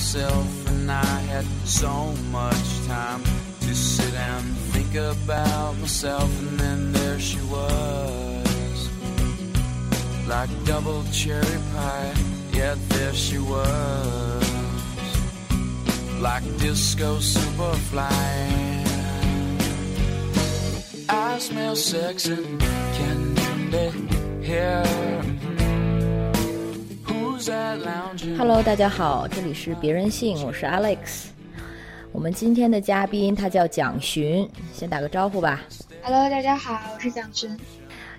myself, and I had so much time to sit and think about myself, and then there she was, like double cherry pie. yet there she was, like disco superfly. I smell sex and candy here. Hello，大家好，这里是别人性，我是 Alex。我们今天的嘉宾他叫蒋寻，先打个招呼吧。Hello，大家好，我是蒋寻。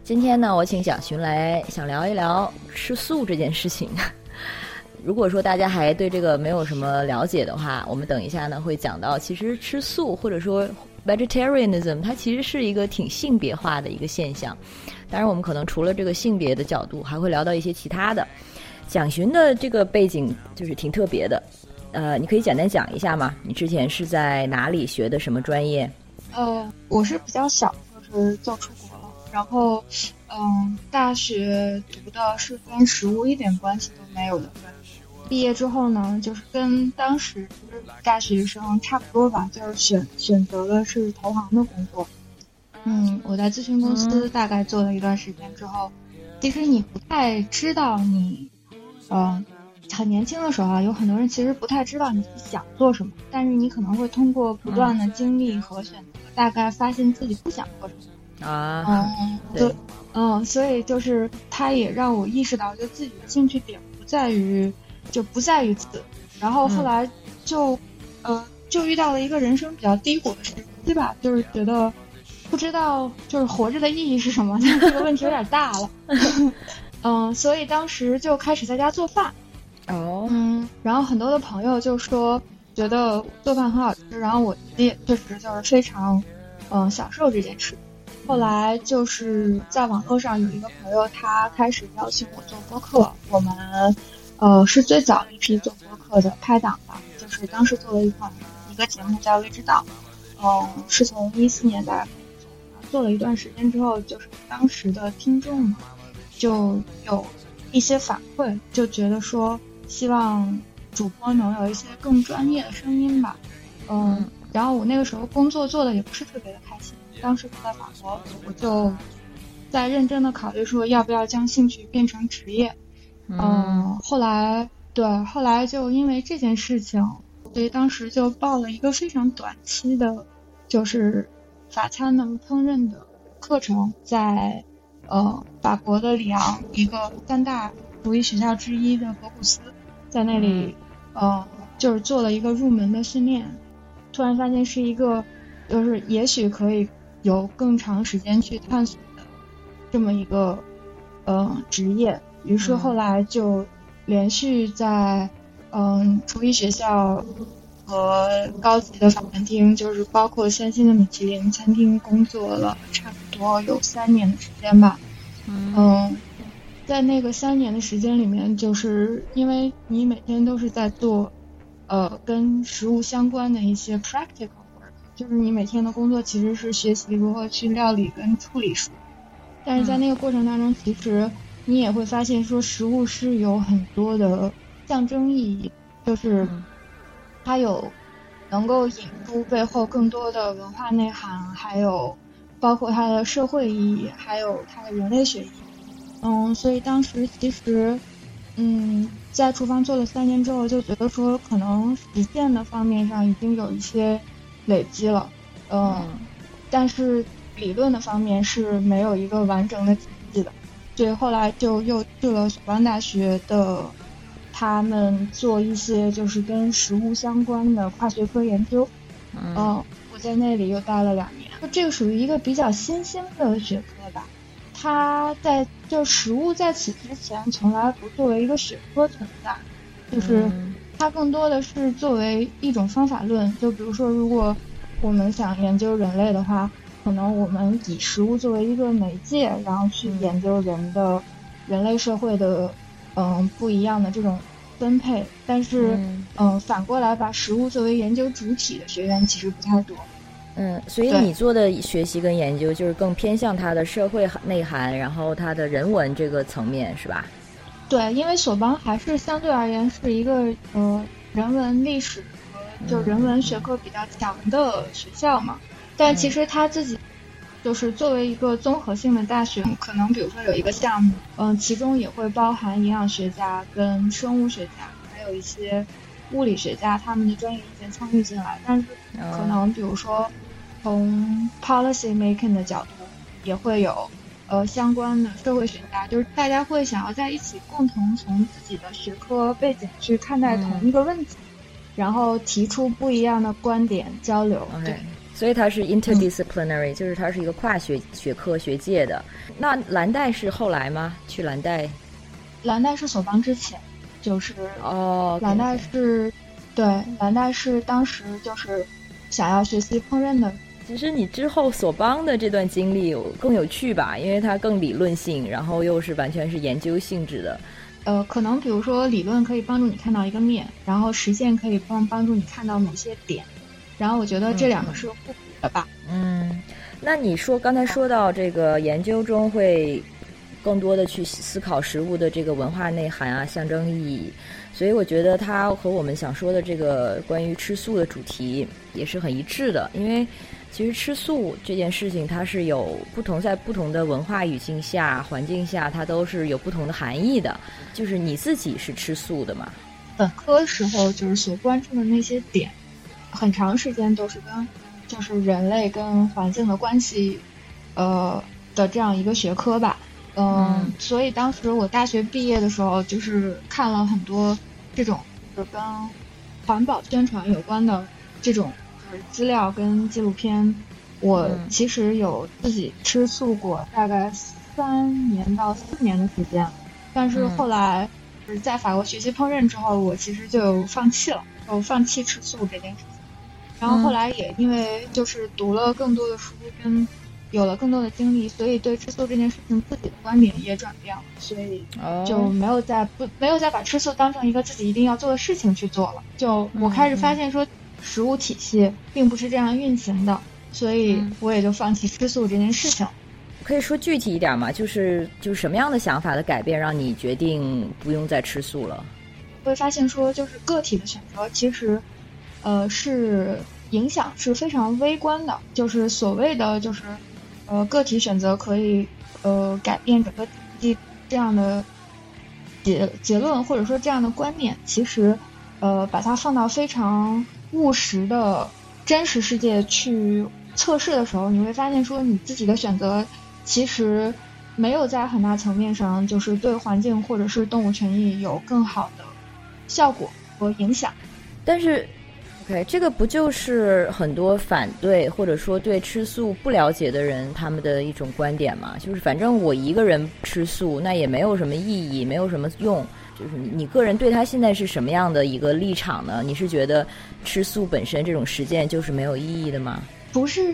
今天呢，我请蒋寻来想聊一聊吃素这件事情。如果说大家还对这个没有什么了解的话，我们等一下呢会讲到，其实吃素或者说 vegetarianism，它其实是一个挺性别化的一个现象。当然，我们可能除了这个性别的角度，还会聊到一些其他的。蒋寻的这个背景就是挺特别的，呃，你可以简单讲一下吗？你之前是在哪里学的什么专业？呃，我是比较小，就是就出国了，然后，嗯，大学读的是跟食物一点关系都没有的专业。毕业之后呢，就是跟当时大学生差不多吧，就是选选择的是投行的工作。嗯，我在咨询公司大概做了一段时间之后，其实你不太知道你，嗯、很年轻的时候啊，有很多人其实不太知道你想做什么，但是你可能会通过不断的经历和选择，大概发现自己不想做什么。啊，嗯，对就，嗯，所以就是他也让我意识到，就自己的兴趣点不在于，就不在于此。然后后来就，呃，就遇到了一个人生比较低谷的时期吧，就是觉得不知道就是活着的意义是什么，但 这个问题有点大了。嗯，所以当时就开始在家做饭。哦，嗯，然后很多的朋友就说觉得做饭很好吃，然后我自己也确实就是非常，嗯、享受这件事。后来就是在网络上有一个朋友，他开始邀请我做播客，我们，呃，是最早一批做播客的拍档吧，就是当时做了一款一个节目叫《未知道》，嗯、是从一四年大概开始做，做了一段时间之后，就是当时的听众嘛，就有一些反馈，就觉得说希望主播能有一些更专业的声音吧。嗯，然后我那个时候工作做的也不是特别的开心，当时我在法国，我就在认真的考虑说要不要将兴趣变成职业。嗯，后来对，后来就因为这件事情，所以当时就报了一个非常短期的，就是法餐的烹饪的课程，在呃法国的里昂一个三大厨艺学校之一的博古斯，在那里呃就是做了一个入门的训练，突然发现是一个就是也许可以有更长时间去探索的这么一个呃职业，于是后来就连续在嗯厨艺学校和高级的法餐厅，就是包括三星的米其林餐厅工作了差不多有三年的时间吧。嗯，在那个三年的时间里面，就是因为你每天都是在做呃跟食物相关的一些 practical work，就是你每天的工作其实是学习如何去料理跟处理食物，但是在那个过程当中，其实你也会发现说食物是有很多的象征意义，就是它有能够引出背后更多的文化内涵，还有包括它的社会意义，还有它的人类学意义。嗯，所以当时其实，嗯，在厨房做了三年之后，就觉得说可能实践的方面上已经有一些累积了，嗯，但是理论的方面是没有一个完整的体系的，所以后来就又去了索邦大学的，他们做一些就是跟食物相关的跨学科研究，嗯，我在那里又待了两年，这个属于一个比较新兴的学科吧。它在就食物在此之前从来不作为一个学科存在，就是它更多的是作为一种方法论。就比如说，如果我们想研究人类的话，可能我们以食物作为一个媒介，然后去研究人的人类社会的嗯不一样的这种分配。但是嗯反过来把食物作为研究主体的学员其实不太多。嗯，所以你做的学习跟研究就是更偏向它的社会内涵，然后它的人文这个层面，是吧？对，因为索邦还是相对而言是一个呃人文历史和就人文学科比较强的学校嘛。但其实他自己就是作为一个综合性的大学，可能比如说有一个项目，嗯，其中也会包含营养学家跟生物学家，还有一些物理学家他们的专业意见参与进来。但是可能比如说从 policy making 的角度，也会有呃相关的社会学家，就是大家会想要在一起共同从自己的学科背景去看待同一个问题，然后提出不一样的观点交流。对。所以它是 interdisciplinary，就是它是一个跨学学科学界的。那蓝带是后来吗？去蓝带？蓝带是索邦之前，就是哦，蓝带是，对，蓝带是当时就是想要学习烹饪的。其实你之后索邦的这段经历更有趣吧，因为它更理论性，然后又是完全是研究性质的。呃，可能比如说理论可以帮助你看到一个面，然后实践可以帮帮助你看到某些点。然后我觉得这两个是互补的吧。嗯，那你说刚才说到这个研究中会更多的去思考食物的这个文化内涵啊、象征意义，所以我觉得它和我们想说的这个关于吃素的主题也是很一致的。因为其实吃素这件事情，它是有不同在不同的文化语境下、环境下，它都是有不同的含义的。就是你自己是吃素的嘛？本科时候就是所关注的那些点。很长时间都是跟就是人类跟环境的关系，呃的这样一个学科吧，嗯，所以当时我大学毕业的时候，就是看了很多这种就跟环保宣传有关的这种就是资料跟纪录片。我其实有自己吃素过大概三年到四年的时间，但是后来就是在法国学习烹饪之后，我其实就放弃了，就放弃吃素这件事情。然后后来也因为就是读了更多的书，跟有了更多的经历，所以对吃素这件事情自己的观点也转变了，所以就没有再不没有再把吃素当成一个自己一定要做的事情去做了。就我开始发现说，食物体系并不是这样运行的，所以我也就放弃吃素这件事情。可以说具体一点吗？就是就是什么样的想法的改变，让你决定不用再吃素了？会发现说，就是个体的选择其实。呃，是影响是非常微观的，就是所谓的就是，呃，个体选择可以呃改变整个地这样的结结论或者说这样的观念，其实呃把它放到非常务实的真实世界去测试的时候，你会发现说你自己的选择其实没有在很大层面上就是对环境或者是动物权益有更好的效果和影响，但是。OK，这个不就是很多反对或者说对吃素不了解的人他们的一种观点吗？就是反正我一个人吃素，那也没有什么意义，没有什么用。就是你你个人对他现在是什么样的一个立场呢？你是觉得吃素本身这种实践就是没有意义的吗？不是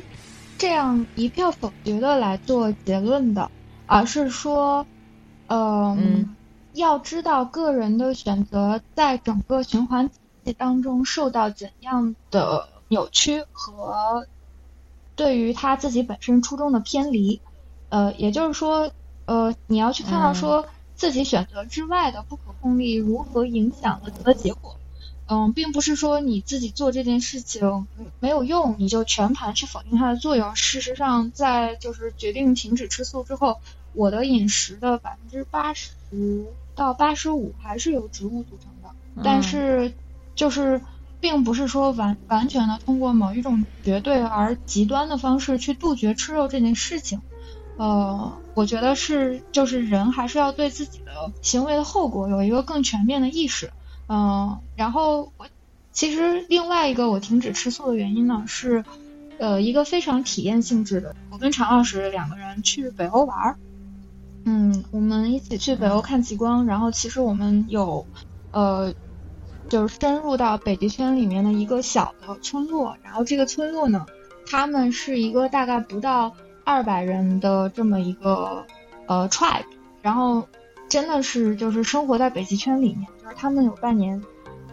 这样一票否决的来做结论的，而是说，嗯，要知道个人的选择在整个循环。当中受到怎样的扭曲和对于他自己本身初衷的偏离，呃，也就是说，呃，你要去看到说自己选择之外的不可控力如何影响了的结果，嗯，并不是说你自己做这件事情没有用，你就全盘去否定它的作用。事实上，在就是决定停止吃素之后，我的饮食的百分之八十到八十五还是由植物组成的，但是。就是，并不是说完完全的通过某一种绝对而极端的方式去杜绝吃肉这件事情，呃，我觉得是，就是人还是要对自己的行为的后果有一个更全面的意识，嗯，然后我其实另外一个我停止吃素的原因呢是，呃，一个非常体验性质的，我跟常老师两个人去北欧玩儿，嗯，我们一起去北欧看极光，然后其实我们有，呃。就是深入到北极圈里面的一个小的村落，然后这个村落呢，他们是一个大概不到二百人的这么一个呃 tribe，然后真的是就是生活在北极圈里面，就是他们有半年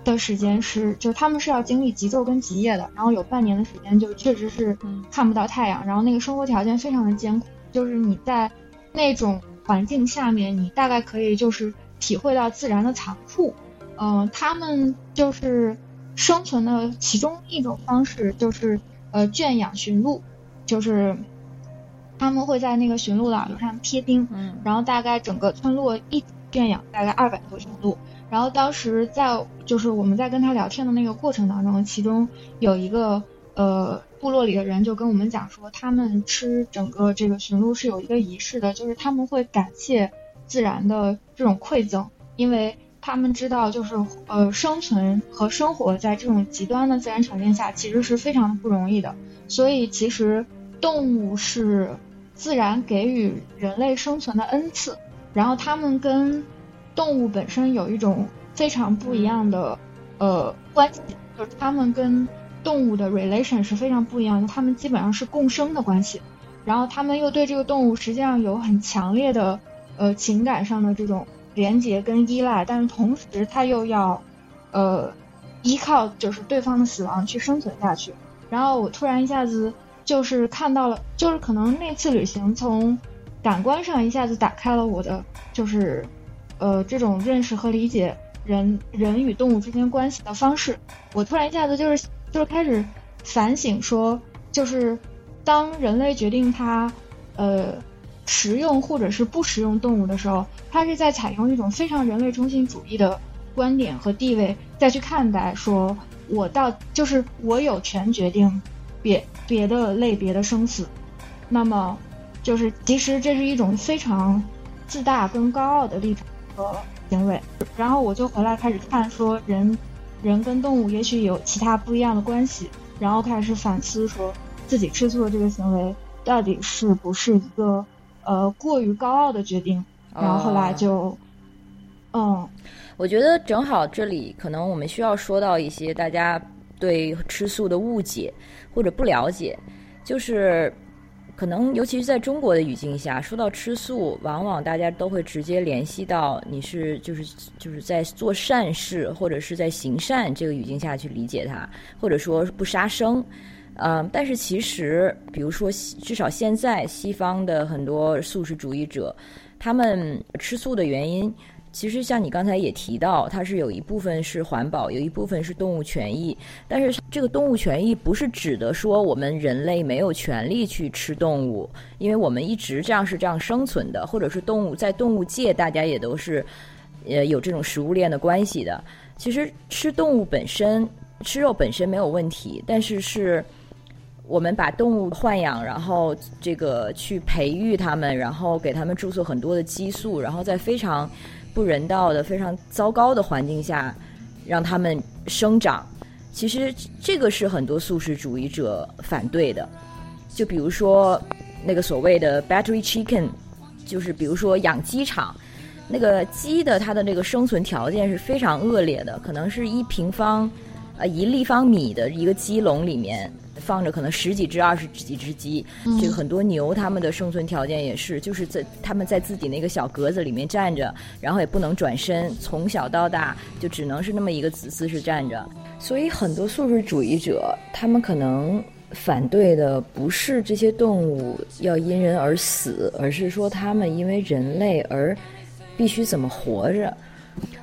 的时间是，就是他们是要经历极昼跟极夜的，然后有半年的时间就确实是看不到太阳，然后那个生活条件非常的艰苦，就是你在那种环境下面，你大概可以就是体会到自然的残酷。嗯，他们就是生存的其中一种方式，就是呃圈养驯鹿，就是他们会在那个驯鹿的耳朵上贴钉，嗯然后大概整个村落一圈养大概二百头驯鹿。然后当时在就是我们在跟他聊天的那个过程当中，其中有一个呃部落里的人就跟我们讲说，他们吃整个这个驯鹿是有一个仪式的，就是他们会感谢自然的这种馈赠，因为他们知道就是呃生存和生活在这种极端的自然条件下，其实是非常不容易的。所以其实动物是自然给予人类生存的恩赐，然后他们跟动物本身有一种非常不一样的呃关系，就是他们跟动物的 relation 是非常不一样的，他们基本上是共生的关系，然后他们又对这个动物实际上有很强烈的呃情感上的这种连结跟依赖，但是同时他又要呃依靠就是对方的死亡去生存下去。然后我突然一下子就是看到了，就是可能那次旅行从感官上一下子打开了我的就是呃这种认识和理解人人与动物之间关系的方式。我突然一下子就是就是开始反省说，就是当人类决定它呃食用或者是不食用动物的时候，它是在采用一种非常人类中心主义的观点和地位再去看待说。我到就是我有权决定别别的类别的生死，那么就是其实这是一种非常自大跟高傲的立场和行为。然后我就回来开始看说人人跟动物也许有其他不一样的关系，然后开始反思说自己吃素的这个行为到底是不是一个呃过于高傲的决定。然后后来就嗯。我觉得正好这里可能我们需要说到一些大家对吃素的误解或者不了解，就是可能尤其是在中国的语境下，说到吃素，往往大家都会直接联系到你是就是就是在做善事或者是在行善这个语境下去理解它，或者说不杀生。嗯，但是其实，比如说，至少现在西方的很多素食主义者，他们吃素的原因。其实像你刚才也提到，它是有一部分是环保，有一部分是动物权益。但是这个动物权益不是指的说我们人类没有权利去吃动物，因为我们一直这样是这样生存的，或者是动物在动物界大家也都是呃有这种食物链的关系的。其实吃动物本身吃肉本身没有问题，但是是我们把动物豢养，然后这个去培育它们，然后给它们注射很多的激素，然后在非常不人道的、非常糟糕的环境下，让它们生长。其实这个是很多素食主义者反对的。就比如说那个所谓的 battery chicken，就是比如说养鸡场，那个鸡的它的那个生存条件是非常恶劣的，可能是一平方呃一立方米的一个鸡笼里面。放着可能十几只、二十几只鸡，这个很多牛，它们的生存条件也是，就是在它们在自己那个小格子里面站着，然后也不能转身，从小到大就只能是那么一个姿姿势站着。所以很多素食主义者，他们可能反对的不是这些动物要因人而死，而是说他们因为人类而必须怎么活着。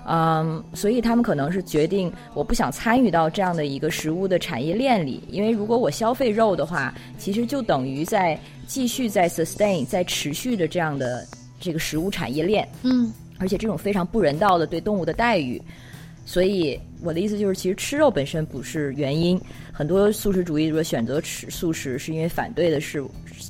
嗯，所以他们可能是决定，我不想参与到这样的一个食物的产业链里，因为如果我消费肉的话，其实就等于在继续在 sustain 在持续的这样的这个食物产业链。嗯，而且这种非常不人道的对动物的待遇，所以我的意思就是，其实吃肉本身不是原因，很多素食主义者选择吃素食，是因为反对的是，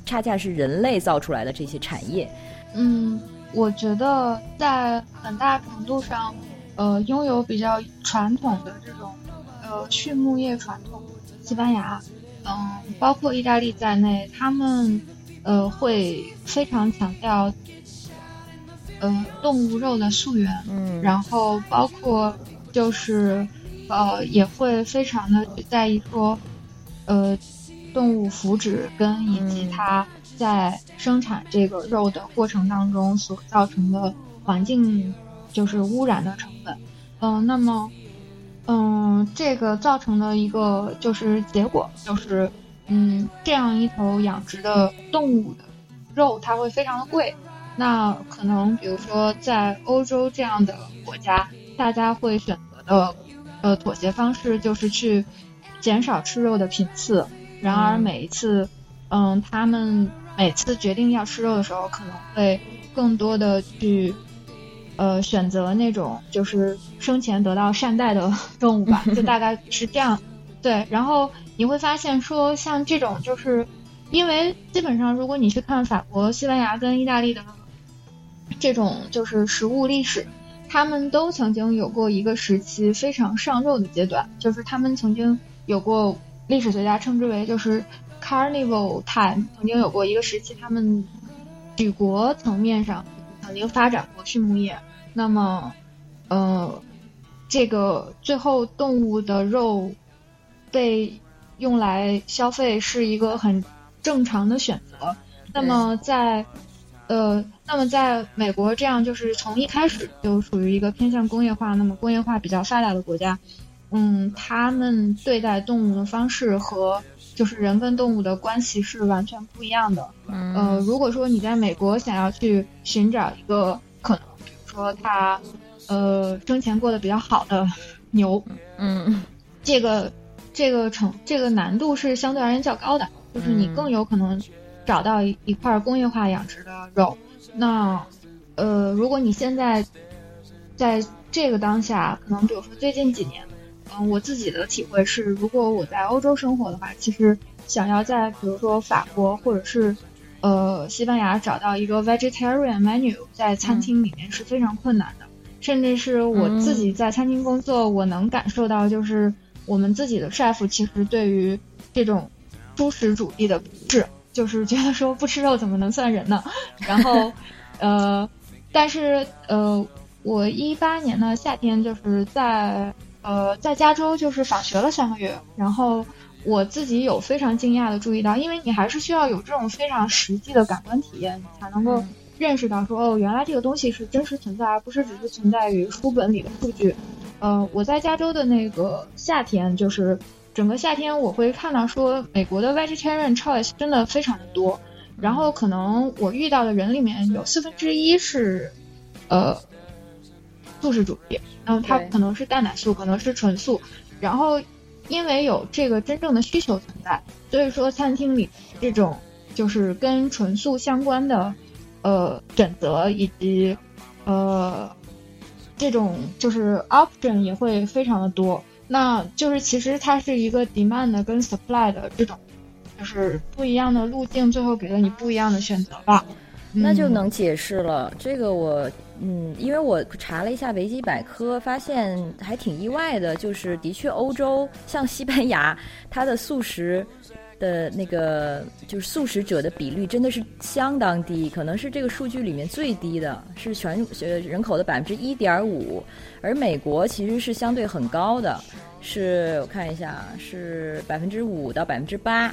恰恰是人类造出来的这些产业。嗯。我觉得在很大程度上，呃，拥有比较传统的这种呃畜牧业传统，西班牙，嗯，包括意大利在内，他们呃会非常强调，呃，动物肉的溯源，嗯，然后包括就是呃也会非常的在意说，呃，动物福祉跟以及它。在生产这个肉的过程当中所造成的环境就是污染的成本，嗯，那么，嗯，这个造成的一个就是结果就是，嗯，这样一头养殖的动物的肉它会非常的贵，那可能比如说在欧洲这样的国家，大家会选择的呃妥协方式就是去减少吃肉的频次。然而每一次，嗯，他们每次决定要吃肉的时候，可能会更多的去呃选择那种就是生前得到善待的 动物吧，就大概是这样。对，然后你会发现说，像这种就是，因为基本上如果你去看法国、西班牙跟意大利的这种就是食物历史，他们都曾经有过一个时期非常上肉的阶段，就是他们曾经有过。历史学家称之为就是 carnival time，曾经有过一个时期，他们举国层面上曾经发展过畜牧业。那么，呃，这个最后动物的肉被用来消费是一个很正常的选择。那么在呃，那么在美国这样就是从一开始就属于一个偏向工业化，那么工业化比较发达的国家。嗯，他们对待动物的方式和就是人跟动物的关系是完全不一样的。嗯，呃，如果说你在美国想要去寻找一个可能，比如说它，呃，生前过得比较好的牛，嗯，这个这个成这个难度是相对而言较高的，就是你更有可能找到一一块工业化养殖的肉。那，呃，如果你现在在这个当下，可能比如说最近几年。嗯，我自己的体会是，如果我在欧洲生活的话，其实想要在比如说法国或者是呃西班牙找到一个 vegetarian menu 在餐厅里面是非常困难的。甚至是我自己在餐厅工作，我能感受到，就是我们自己的 chef 其实对于这种素食主义的不是，就是觉得说不吃肉怎么能算人呢？然后，呃，但是呃，我一八年的夏天就是在。呃，在加州就是访学了三个月，然后我自己有非常惊讶的注意到，因为你还是需要有这种非常实际的感官体验，才能够认识到说，哦，原来这个东西是真实存在，而不是只是存在于书本里的数据。呃，我在加州的那个夏天，就是整个夏天，我会看到说，美国的 vegetarian choice 真的非常的多，然后可能我遇到的人里面有四分之一是，呃。素食主义，然后它可能是蛋奶素，可能是纯素，然后因为有这个真正的需求存在，所以说餐厅里这种就是跟纯素相关的呃选择以及呃这种就是 option 也会非常的多，那就是其实它是一个 demand 跟 supply 的这种就是不一样的路径，最后给了你不一样的选择吧。那就能解释了。这个我，嗯，因为我查了一下维基百科，发现还挺意外的。就是的确，欧洲像西班牙，它的素食的那个就是素食者的比率真的是相当低，可能是这个数据里面最低的，是全呃人口的百分之一点五。而美国其实是相对很高的，是我看一下，是百分之五到百分之八。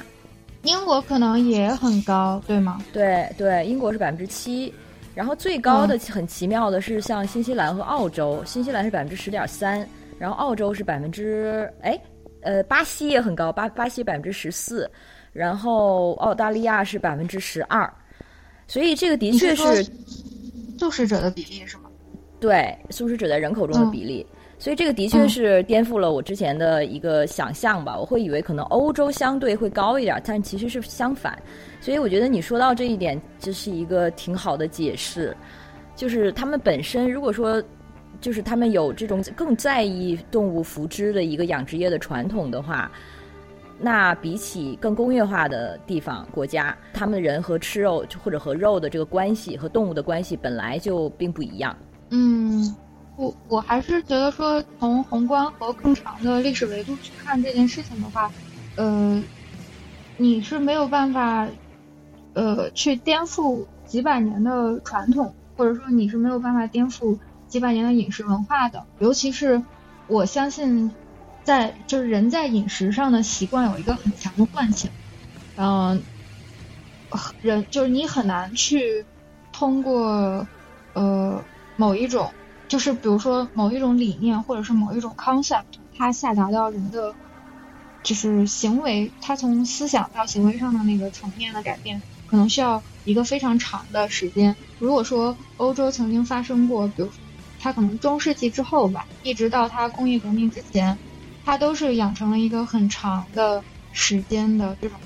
英国可能也很高，对吗？对对，英国是百分之七，然后最高的很奇妙的是像新西兰和澳洲，新西兰是百分之十点三，然后澳洲是百分之哎，呃，巴西也很高，巴巴西百分之十四，然后澳大利亚是百分之十二，所以这个的确是素食者的比例是吗？对，素食者在人口中的比例。所以这个的确是颠覆了我之前的一个想象吧，我会以为可能欧洲相对会高一点，但其实是相反。所以我觉得你说到这一点，这是一个挺好的解释，就是他们本身如果说，就是他们有这种更在意动物福祉的一个养殖业的传统的话，那比起更工业化的地方国家，他们人和吃肉或者和肉的这个关系和动物的关系本来就并不一样。嗯。我我还是觉得说，从宏观和更长的历史维度去看这件事情的话，呃，你是没有办法，呃，去颠覆几百年的传统，或者说你是没有办法颠覆几百年的饮食文化的。尤其是我相信，在就是人在饮食上的习惯有一个很强的惯性，嗯，人就是你很难去通过呃某一种。就是比如说某一种理念，或者是某一种 concept，它下达到人的，就是行为，它从思想到行为上的那个层面的改变，可能需要一个非常长的时间。如果说欧洲曾经发生过，比如说它可能中世纪之后吧，一直到它工业革命之前，它都是养成了一个很长的时间的这种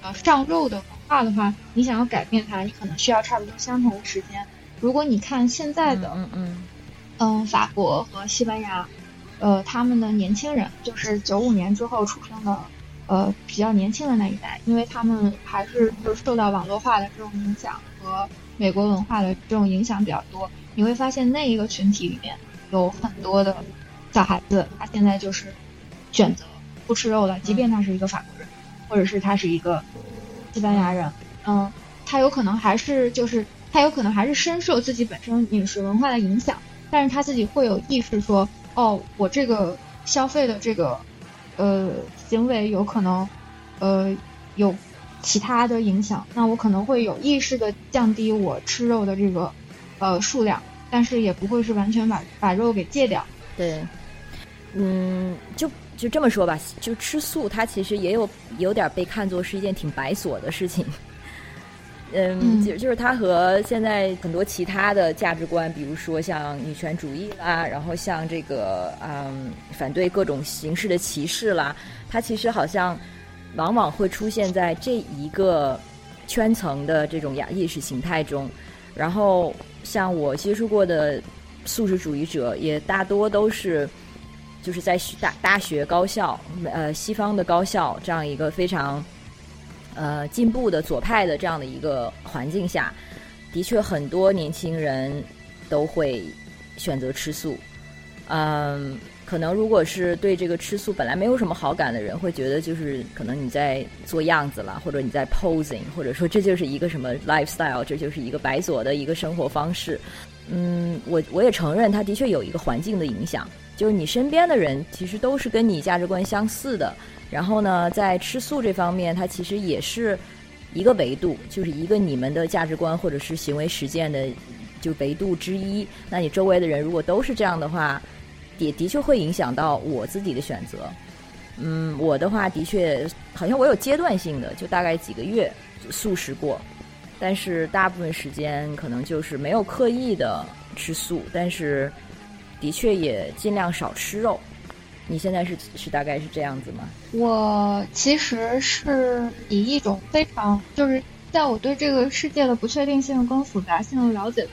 呃上肉的文化的话，你想要改变它，你可能需要差不多相同的时间。如果你看现在的，嗯嗯嗯，法国和西班牙，呃，他们的年轻人就是九五年之后出生的，呃，比较年轻的那一代，因为他们还是就受到网络化的这种影响和美国文化的这种影响比较多。你会发现那一个群体里面有很多的小孩子，他现在就是选择不吃肉了，即便他是一个法国人，或者是他是一个西班牙人，嗯，他有可能还是就是他有可能还是深受自己本身饮食文化的影响，但是他自己会有意识说，哦，我这个消费的这个呃行为有可能呃有其他的影响，那我可能会有意识的降低我吃肉的这个呃数量，但是也不会是完全把把肉给戒掉。对，嗯，就就这么说吧，就吃素，它其实也有有点被看作是一件挺白琐的事情。嗯，嗯就就是它和现在很多其他的价值观，比如说像女权主义啦，然后像这个嗯反对各种形式的歧视啦，它其实好像往往会出现在这一个圈层的这种亚意识形态中。然后像我接触过的素食主义者，也大多都是就是在学大大学高校，呃，西方的高校这样一个非常呃进步的左派的这样的一个环境下，的确很多年轻人都会选择吃素。嗯，可能如果是对这个吃素本来没有什么好感的人，会觉得就是可能你在做样子了，或者你在 posing，或者说这就是一个什么 lifestyle，这就是一个白左的一个生活方式。嗯，我我也承认，它的确有一个环境的影响，就是你身边的人其实都是跟你价值观相似的。然后呢，在吃素这方面，它其实也是一个维度，就是一个你们的价值观或者是行为实践的就维度之一。那你周围的人如果都是这样的话，也的确会影响到我自己的选择。嗯，我的话的确好像我有阶段性的，就大概几个月素食过，但是大部分时间可能就是没有刻意的吃素，但是的确也尽量少吃肉。你现在是是大概是这样子吗？我其实是以一种非常就是在我对这个世界的不确定性跟复杂性的了解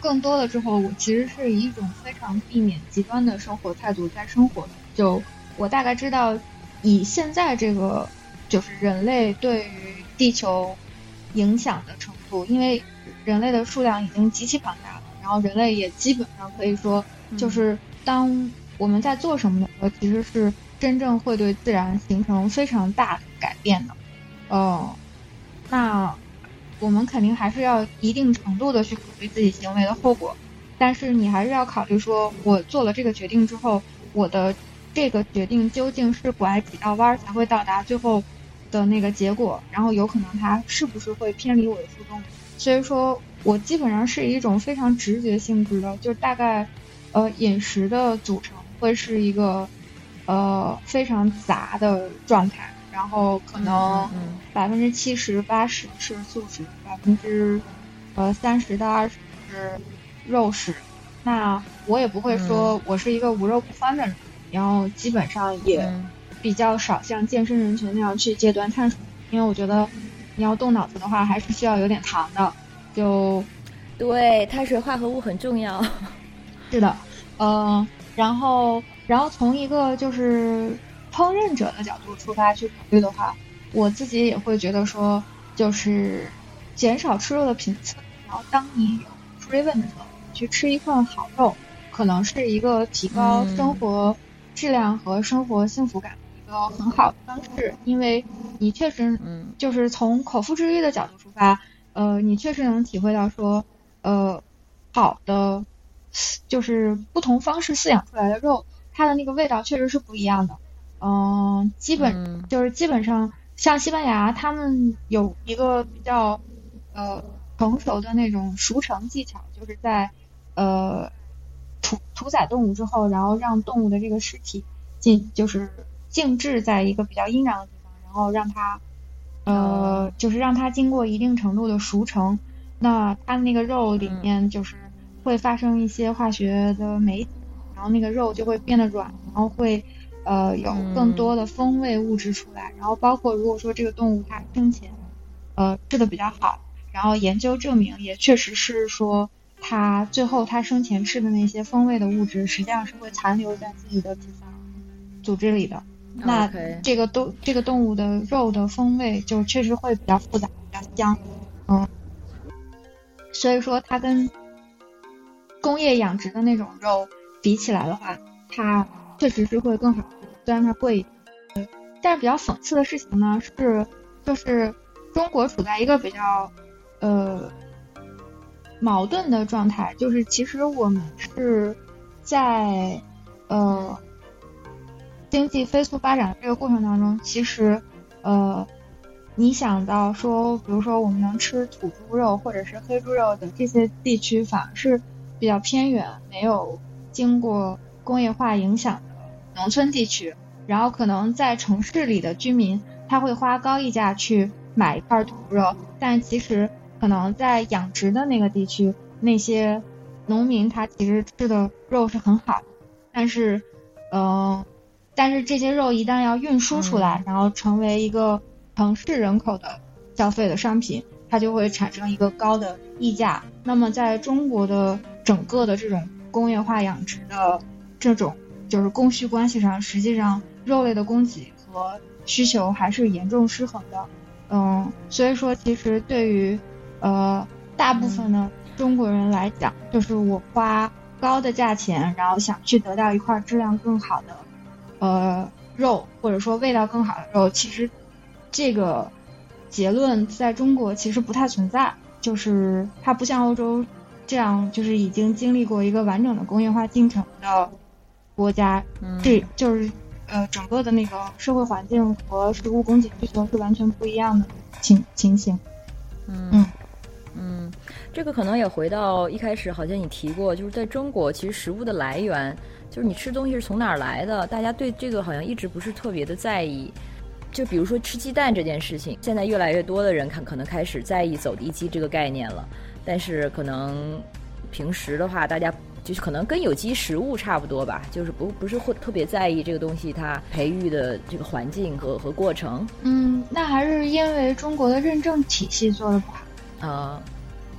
更多了之后，我其实是以一种非常避免极端的生活态度在生活的。就我大概知道，以现在这个就是人类对于地球影响的程度，因为人类的数量已经极其庞大了，然后人类也基本上可以说，就是当我们在做什么的时候，其实是真正会对自然形成非常大的改变的。哦，那我们肯定还是要一定程度的去考虑自己行为的后果，但是你还是要考虑说，我做了这个决定之后，我的这个决定究竟是拐几道弯才会到达最后的那个结果，然后有可能它是不是会偏离我的初衷。所以说我基本上是一种非常直觉性质的，就大概呃饮食的组成会是一个呃非常杂的状态，然后可能嗯百分之七十八十是素食，百分之呃三十到二十是肉食。那我也不会说我是一个无肉不欢的人，然后基本上也嗯比较少像健身人群那样去戒断碳水，因为我觉得你要动脑子的话，还是需要有点糖的。就对，碳水化合物很重要。是的，呃，然后然后从一个就是烹饪者的角度出发去考虑的话，我自己也会觉得说，就是减少吃肉的频次，然后当你有 craven 的时候，去吃一份好肉，可能是一个提高嗯。生活质量和生活幸福感的一个很好的方式，因为你确实嗯。就是从口腹之欲的角度出发，呃，你确实能体会到说，呃，好的，就是不同方式饲养出来的肉，它的那个味道确实是不一样的。嗯、基本嗯就是基本上像西班牙，他们有一个比较呃成熟的那种熟成技巧，就是在呃屠屠宰动物之后，然后让动物的这个尸体静就是静置在一个比较阴凉的地方，然后让它呃哦就是让它经过一定程度的熟成，那它那个肉里面就是会发生一些化学的酶，然后那个肉就会变得软，然后会呃有更多的风味物质出来。然后包括如果说这个动物它生前呃吃的比较好，然后研究证明也确实是说它最后它生前吃的那些风味的物质实际上是会残留在自己的皮肤组织里的。那这个动这个动物的肉的风味就确实会比较复杂，比较香，嗯，所以说它跟工业养殖的那种肉比起来的话，它确实是会更好，虽然它贵一点，但是比较讽刺的事情呢是，就是中国处在一个比较呃矛盾的状态，就是其实我们是在呃。经济飞速发展的这个过程当中，其实，呃，你想到说，比如说我们能吃土猪肉或者是黑猪肉的这些地区，反而是比较偏远、没有经过工业化影响的农村地区。然后可能在城市里的居民，他会花高溢价去买一块土肉，但其实可能在养殖的那个地区，那些农民他其实吃的肉是很好的，但是，嗯。但是这些肉一旦要运输出来，然后成为一个城市人口的消费的商品，它就会产生一个高的溢价。那么在中国的整个的这种工业化养殖的这种就是供需关系上，实际上肉类的供给和需求还是严重失衡的。嗯，所以说其实对于呃大部分的中国人来讲，就是我花高的价钱，然后想去得到一块质量更好的。呃，肉或者说味道更好的肉，其实这个结论在中国其实不太存在，就是它不像欧洲这样，就是已经经历过一个完整的工业化进程的国家，这就是呃整个的那个社会环境和食物供给需求是完全不一样的情情形。嗯嗯，这个可能也回到一开始，好像你提过，就是在中国，其实食物的来源。就是你吃东西是从哪儿来的？大家对这个好像一直不是特别的在意。就比如说吃鸡蛋这件事情，现在越来越多的人看可能开始在意走地鸡这个概念了。但是可能平时的话，大家就是可能跟有机食物差不多吧，就是不不是会特别在意这个东西它培育的这个环境和和过程。嗯，那还是因为中国的认证体系做的不好啊，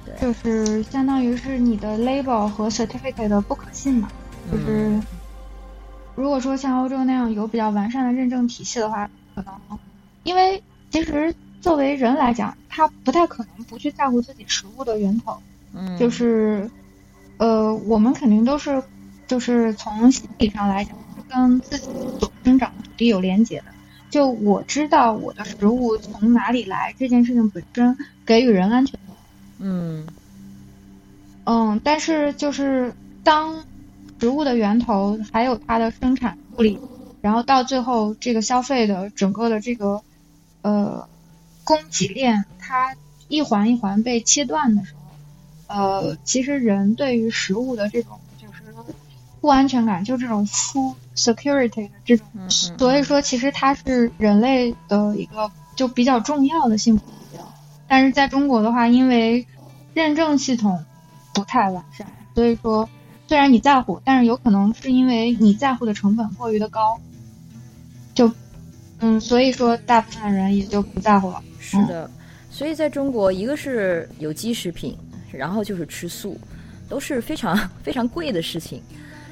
对，就是相当于是你的 label 和 certificate 的不可信嘛。就是，如果说像欧洲那样有比较完善的认证体系的话，可能，因为其实作为人来讲，他不太可能不去在乎自己食物的源头。嗯，就是，呃，我们肯定都是，就是从心理上来讲，跟自己所生长的土地有连结的。就我知道我的食物从哪里来这件事情本身给予人安全。嗯，嗯，但是就是当。食物的源头，还有它的生产处理，然后到最后这个消费的整个的这个呃供给链，它一环一环被切断的时候，呃，其实人对于食物的这种就是不安全感，就这种 food security 的这种，所以说其实它是人类的一个就比较重要的幸福指标。但是在中国的话，因为认证系统不太完善，所以说。虽然你在乎，但是有可能是因为你在乎的成本过于的高，就，嗯，所以说大部分人也就不在乎了。是的，所以在中国，一个是有机食品，然后就是吃素，都是非常非常贵的事情。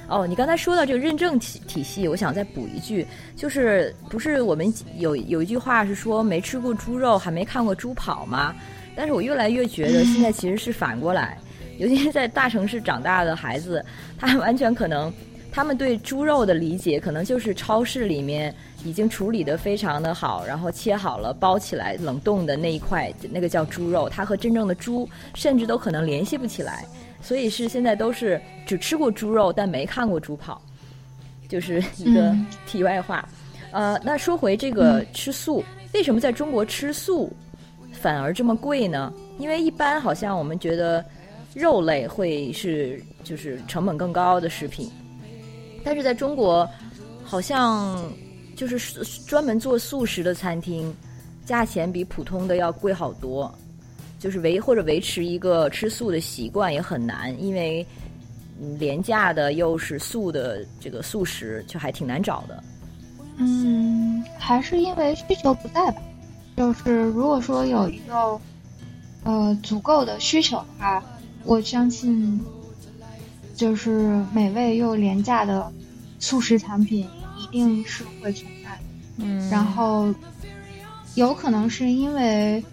哦，你刚才说到这个认证体体系，我想再补一句，就是不是我们有有一句话是说没吃过猪肉还没看过猪跑吗？但是我越来越觉得现在其实是反过来。尤其是在大城市长大的孩子，他完全可能，他们对猪肉的理解可能就是超市里面已经处理的非常的好，然后切好了包起来冷冻的那一块，那个叫猪肉，它和真正的猪甚至都可能联系不起来。所以是现在都是只吃过猪肉，但没看过猪跑，就是一个题外话。呃，那说回这个吃素，为什么在中国吃素反而这么贵呢？因为一般好像我们觉得。肉类会是就是成本更高的食品，但是在中国，好像就是专门做素食的餐厅，价钱比普通的要贵好多。就是维或者维持一个吃素的习惯也很难，因为廉价的又是素的这个素食就还挺难找的。嗯，还是因为需求不在吧。就是如果说有一个呃足够的需求的话，我相信就是美味又廉价的速食产品一定是会存在的。嗯然后有可能是因为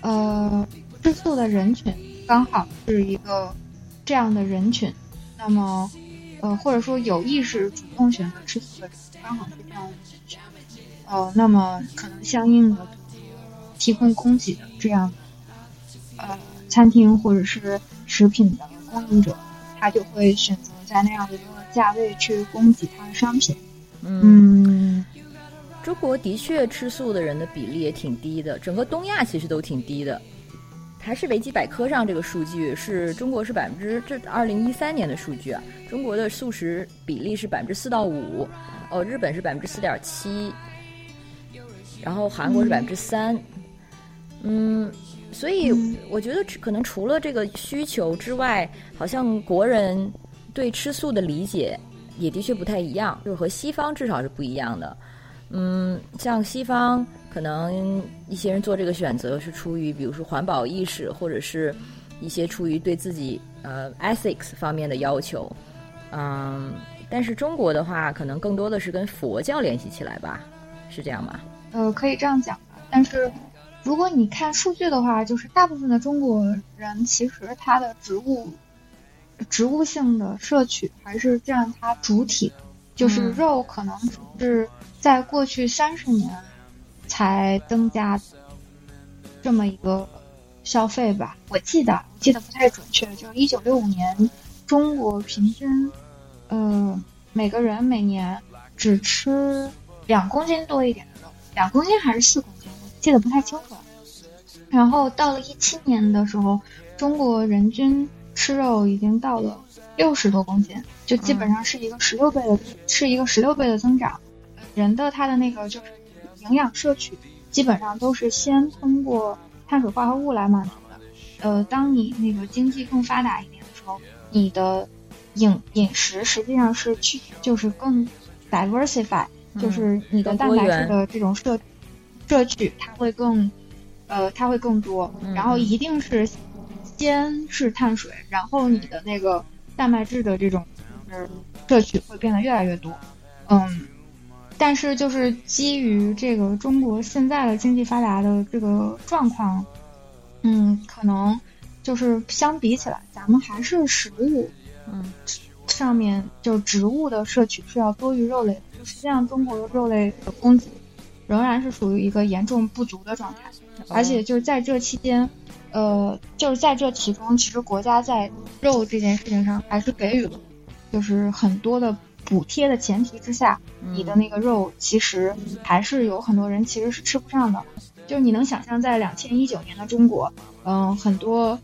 呃吃素的人群刚好是一个这样的人群，那么呃或者说有意识主动选择吃素的人刚好是这样的人群，呃那么可能相应的提供供给的这样的呃餐厅或者是食品的供应者，他就会选择在那样的一个价位去供给他的商品。嗯中国的确吃素的人的比例也挺低的，整个东亚其实都挺低的。还是维基百科上这个数据是中国是百分之这二零一三年的数据啊，中国的素食比例是百分之四到五，哦，日本是百分之四点七，然后韩国是百分之三，嗯，所以嗯我觉得可能除了这个需求之外，好像国人对吃素的理解也的确不太一样，就是和西方至少是不一样的。嗯，像西方可能一些人做这个选择是出于，比如说环保意识，或者是一些出于对自己呃 ethics 方面的要求。嗯，但是中国的话，可能更多的是跟佛教联系起来吧，是这样吗？呃，可以这样讲吧。但是，如果你看数据的话，就是大部分的中国人其实他的植物植物性的摄取还是占它主体，就是嗯肉可能只是在过去三十年才增加这么一个消费吧。我记得，我记得不太准确，就是一九六五年，中国平均呃每个人每年只吃两公斤多一点的肉，两公斤还是四公斤，我记得不太清楚了。然后到了一七年的时候，中国人均吃肉已经到了六十多公斤，就基本上是一个十六倍的，是一个十六倍的增长。人的他的那个就是营养摄取，基本上都是先通过碳水化合物来满足的。呃，当你那个经济更发达一点的时候，你的饮饮食实际上是去就是更 diversify，、就是你的蛋白质的这种摄摄取，它会更呃它会更多，嗯然后一定是先是碳水，然后你的那个蛋白质的这种就是摄取会变得越来越多，嗯。但是，就是基于这个中国现在的经济发达的这个状况，嗯，可能就是相比起来，咱们还是食物嗯上面就植物的摄取是要多于肉类的。就实际上，中国的肉类的供给仍然是属于一个严重不足的状态，而且就是在这期间，呃，就是在这其中，其实国家在肉这件事情上还是给予了就是很多的补贴的前提之下，你的那个肉其实还是有很多人其实是吃不上的。就是你能想象，在两千一九年的中国，嗯、很多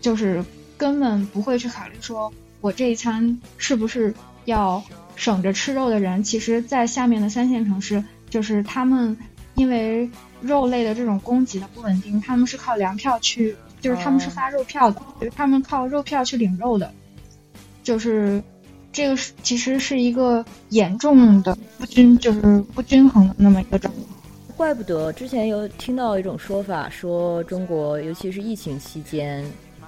就是根本不会去考虑说我这一餐是不是要省着吃肉的人，其实，在下面的三线城市，就是他们因为肉类的这种供给的不稳定，他们是靠粮票去，就是他们是发肉票的，就是他们靠肉票去领肉的，就是这个是其实是一个严重的不均，就是不均衡的那么一个状况。怪不得之前有听到一种说法，说中国尤其是疫情期间，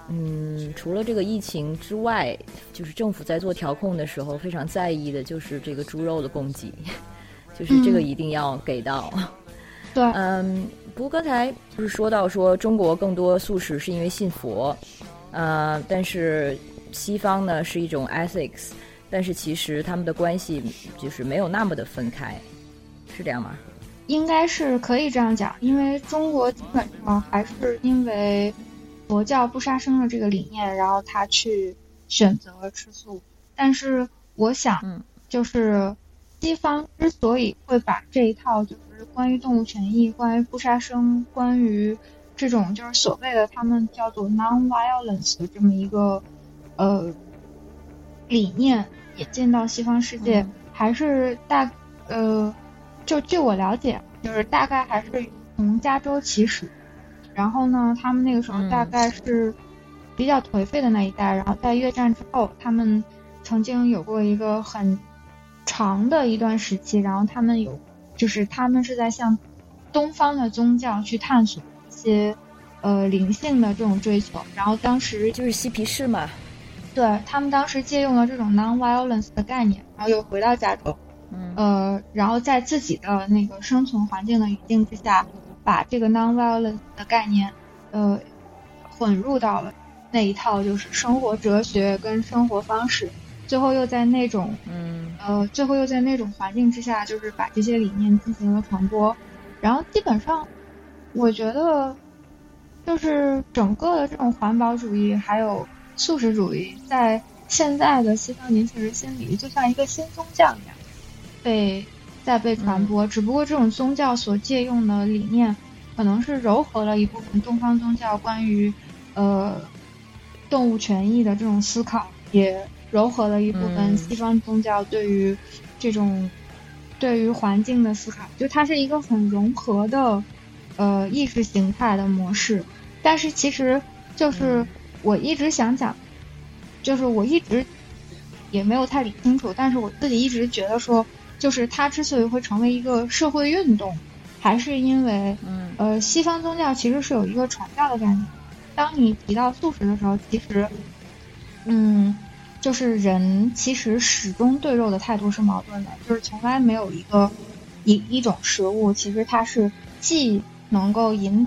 嗯，除了这个疫情之外，就是政府在做调控的时候非常在意的就是这个猪肉的供给，就是这个嗯一定要给到。对，嗯，不过刚才不是说到说中国更多素食是因为信佛，呃，但是西方呢是一种 ethics，但是其实他们的关系就是没有那么的分开，是这样吗？应该是可以这样讲，因为中国基本上还是因为佛教不杀生的这个理念，然后他去选择吃素。但是我想嗯，就是西方之所以会把这一套就是关于动物权益、关于不杀生、关于这种就是所谓的他们叫做 non-violence 的这么一个呃理念引进到西方世界，嗯还是大呃，就据我了解，就是大概还是从加州起始，然后呢，他们那个时候大概是比较颓废的那一代。然后在越战之后，他们曾经有过一个很长的一段时期，然后他们有，就是他们是在向东方的宗教去探索一些呃灵性的这种追求。然后当时就是嬉皮士嘛，对他们当时借用了这种 non-violence 的概念，然后又回到加州，嗯呃，然后在自己的那个生存环境的语境之下，把这个 non-violence 的概念，呃，混入到了那一套就是生活哲学跟生活方式，最后又在那种嗯。呃，最后又在那种环境之下，就是把这些理念进行了传播，然后基本上，我觉得，就是整个的这种环保主义还有素食主义，在现在的西方年轻人心里，就像一个新宗教一样，被在被传播。只不过这种宗教所借用的理念，可能是糅合了一部分东方宗教关于呃动物权益的这种思考，也糅合了一部分嗯西方宗教对于这种对于环境的思考，就它是一个很融合的呃意识形态的模式。但是其实就是我一直想讲，就是我一直也没有太理清楚，但是我自己一直觉得说，就是它之所以会成为一个社会运动，还是因为嗯呃，西方宗教其实是有一个传教的概念。当你提到素食的时候，其实，嗯，就是人其实始终对肉的态度是矛盾的，就是从来没有一个一一种食物，其实它是既能够引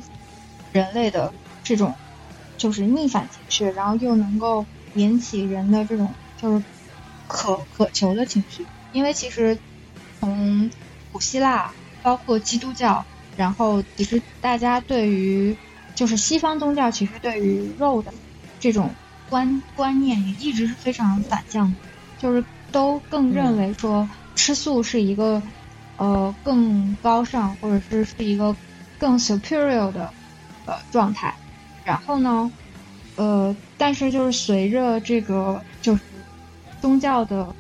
人类的这种就是逆反情绪，然后又能够引起人的这种就是渴渴求的情绪，因为其实从古希腊包括基督教。然后，其实大家对于就是西方宗教，其实对于肉的这种观观念也一直是非常反向的，就是都更认为说吃素是一个呃更高尚或者是是一个更 superior 的呃状态。然后呢，呃，但是就是随着这个就是宗教的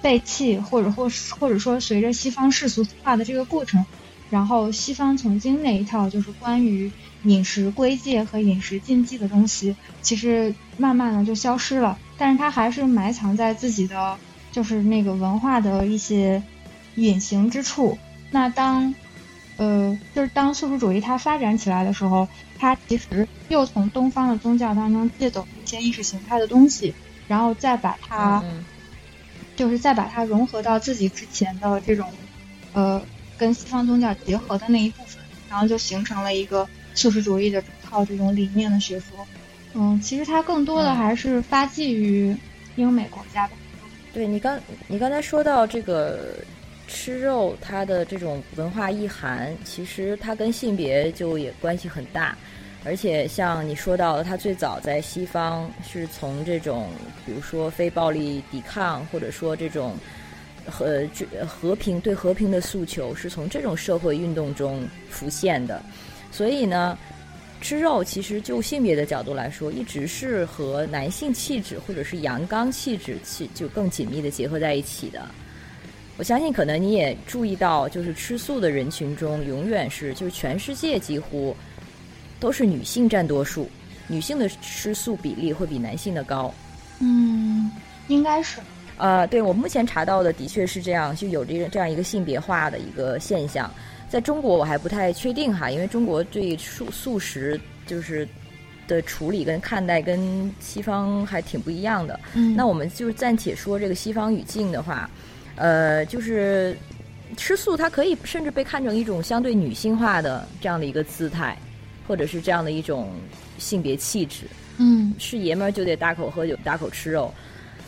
背弃，或者或或者说随着西方世俗化的这个过程。然后，西方曾经那一套就是关于饮食规戒和饮食禁忌的东西，其实慢慢的就消失了。但是它还是埋藏在自己的就是那个文化的一些隐形之处。那当呃，就是当素食主义它发展起来的时候，它其实又从东方的宗教当中借走一些意识形态的东西，然后再把它，就是再把它融合到自己之前的这种呃。跟西方宗教结合的那一部分，然后就形成了一个素食主义的整套这种理念的学说。嗯，其实它更多的还是发迹于英美国家吧。对你刚你刚才说到这个吃肉，它的这种文化意涵，其实它跟性别就也关系很大。而且像你说到的，它最早在西方是从这种，比如说非暴力抵抗，或者说这种。和和平对和平的诉求是从这种社会运动中浮现的，所以呢，吃肉其实就性别的角度来说，一直是和男性气质或者是阳刚气质气就更紧密的结合在一起的。我相信可能你也注意到，就是吃素的人群中，永远是就是全世界几乎都是女性占多数，女性的吃素比例会比男性的高。嗯，应该是。呃，对我目前查到的的确是这样，就有这这样一个性别化的一个现象。在中国我还不太确定哈，因为中国对素素食就是的处理跟看待跟西方还挺不一样的。嗯，那我们就暂且说这个西方语境的话，呃，就是吃素它可以甚至被看成一种相对女性化的这样的一个姿态，或者是这样的一种性别气质。嗯，是爷们儿就得大口喝酒，大口吃肉。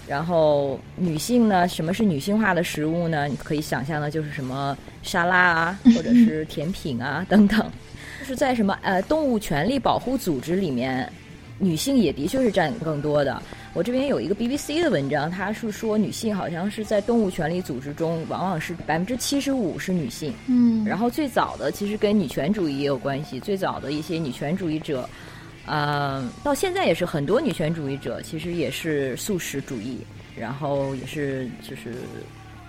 然后女性呢，什么是女性化的食物呢？你可以想象的就是什么沙拉啊，或者是甜品啊等等。就是在什么呃动物权利保护组织里面，女性也的确是占更多的。我这边有一个 BBC 的文章，它是说女性好像是在动物权利组织中，往往是百分之七十五是女性。嗯，然后最早的其实跟女权主义也有关系，最早的一些女权主义者。呃，到现在也是很多女权主义者，其实也是素食主义，然后也是就是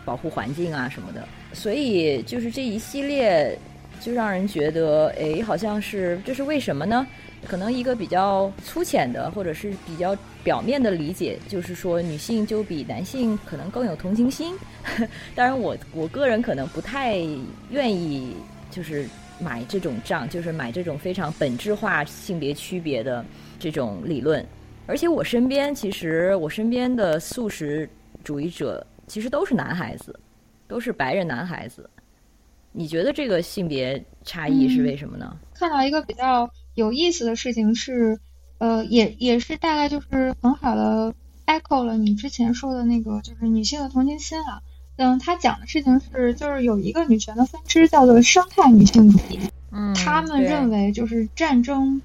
保护环境啊什么的。所以就是这一系列就让人觉得，哎，好像是这是为什么呢？可能一个比较粗浅的，或者是比较表面的理解，就是说女性就比男性可能更有同情心。当然，我我个人可能不太愿意，就是买这种账，就是买这种非常本质化性别区别的这种理论。而且我身边，其实我身边的素食主义者，其实都是男孩子，都是白人男孩子。你觉得这个性别差异是为什么呢？看到一个比较有意思的事情是，呃，也也是大概就是很好的 echo 了你之前说的那个，就是女性的同情心啊。嗯，他讲的事情是，就是有一个女权的分支叫做生态女性主义。嗯，他们认为就是战争、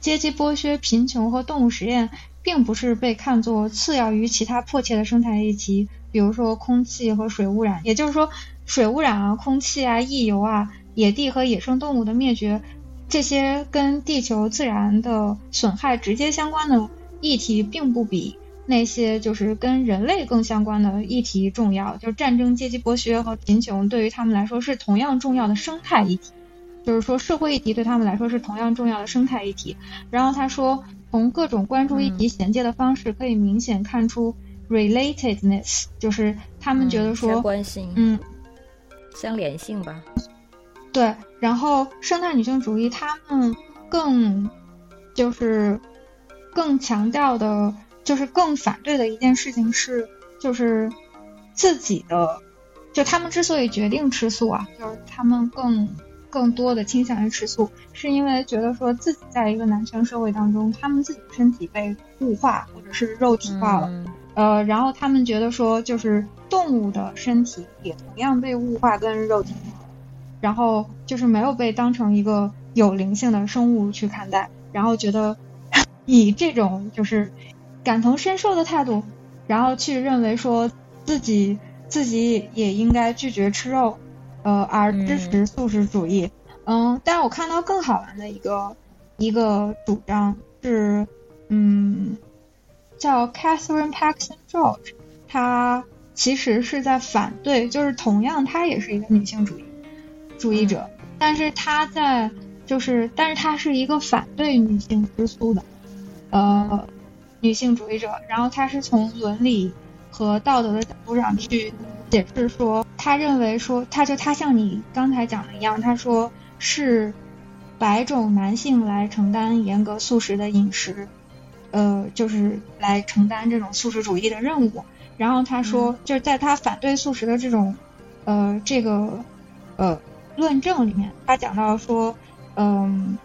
阶级剥削、贫穷和动物实验，并不是被看作次要于其他迫切的生态议题，比如说空气和水污染。也就是说。水污染啊，空气啊，溢油啊，野地和野生动物的灭绝，这些跟地球自然的损害直接相关的议题，并不比那些就是跟人类更相关的议题重要。就是战争、阶级剥削和贫穷，对于他们来说是同样重要的生态议题。就是说，社会议题对他们来说是同样重要的生态议题。然后他说，从各种关注议题衔接的方式，可以明显看出 relatedness，就是他们觉得说，关心，嗯。相连性吧，对。然后生态女性主义，他们更就是更强调的，就是更反对的一件事情是，就是自己的，就他们之所以决定吃素啊，就是他们更更多的倾向于吃素，是因为觉得说自己在一个男权社会当中，他们自己身体被物化或者是肉体化了。呃，然后他们觉得说，就是动物的身体也同样被物化跟肉体化，然后就是没有被当成一个有灵性的生物去看待，然后觉得 以这种就是感同身受的态度，然后去认为说自己自己也应该拒绝吃肉，呃，而支持素食主义。嗯，但是我看到更好玩的一个一个主张是，嗯。叫 Catherine Paxton George，她其实是在反对，就是同样她也是一个女性主义主义者，但是她在就是，但是她是一个反对女性吃素的呃女性主义者，然后他是从伦理和道德的角度上去解释说，他认为说，他就他像你刚才讲的一样，他说是白种男性来承担严格素食的饮食。呃，就是来承担这种素食主义的任务。然后他说，就是在他反对素食的这种呃这个呃论证里面，他讲到说，嗯，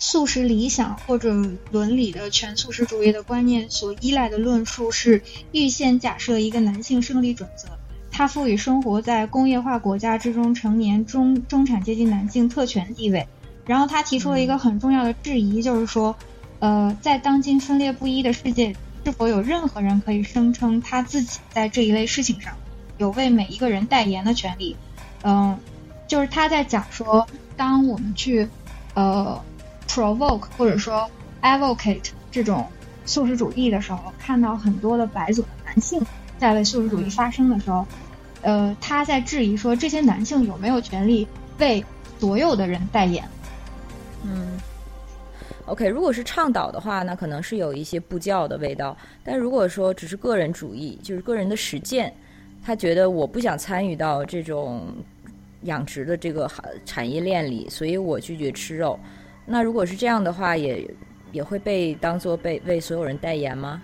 素食理想或者伦理的全素食主义的观念所依赖的论述是预先假设一个男性胜利准则，他赋予生活在工业化国家之中成年中中产阶级男性特权地位。然后他提出了一个很重要的质疑，就是说。呃，在当今分裂不一的世界，是否有任何人可以声称他自己在这一类事情上有为每一个人代言的权利？嗯，就是他在讲说，当我们去呃 provoke 或者说 advocate 这种素食主义的时候，看到很多的白左的男性在为素食主义发声的时候，呃，他在质疑说，这些男性有没有权利为所有的人代言？嗯。OK，如果是倡导的话，那可能是有一些布教的味道。但如果说只是个人主义，就是个人的实践，他觉得我不想参与到这种养殖的这个产业链里，所以我拒绝吃肉。那如果是这样的话，也也会被当做被为所有人代言吗？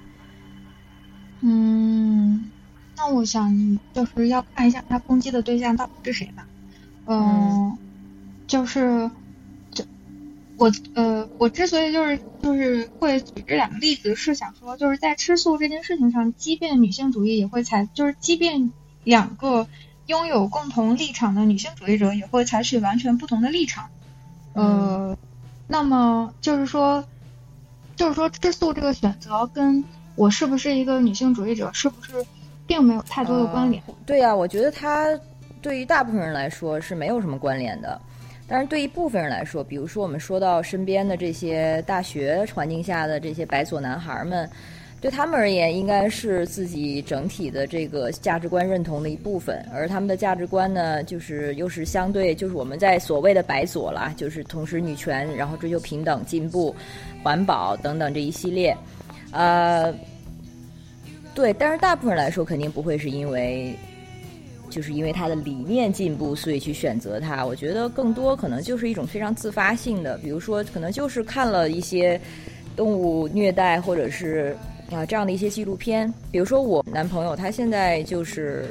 嗯，那我想就是要看一下他攻击的对象到底是谁吧。嗯，就是。我呃，我之所以就是就是会举这两个例子，是想说，就是在吃素这件事情上，即便女性主义也会采，就是即便两个拥有共同立场的女性主义者也会采取完全不同的立场。呃，那么就是说，就是说吃素这个选择跟我是不是一个女性主义者，是不是并没有太多的关联？对呀，我觉得它对于大部分人来说是没有什么关联的。但是对一部分人来说，比如说我们说到身边的这些大学环境下的这些白左男孩们，对他们而言，应该是自己整体的这个价值观认同的一部分。而他们的价值观呢，就是又是相对，就是我们在所谓的白左啦，就是同时女权，然后追求平等、进步、环保等等这一系列。呃，对，但是大部分来说，肯定不会是因为，就是因为他的理念进步，所以去选择他。我觉得更多可能就是一种非常自发性的，比如说，可能就是看了一些动物虐待，或者是。啊，这样的一些纪录片，比如说我男朋友，他现在就是，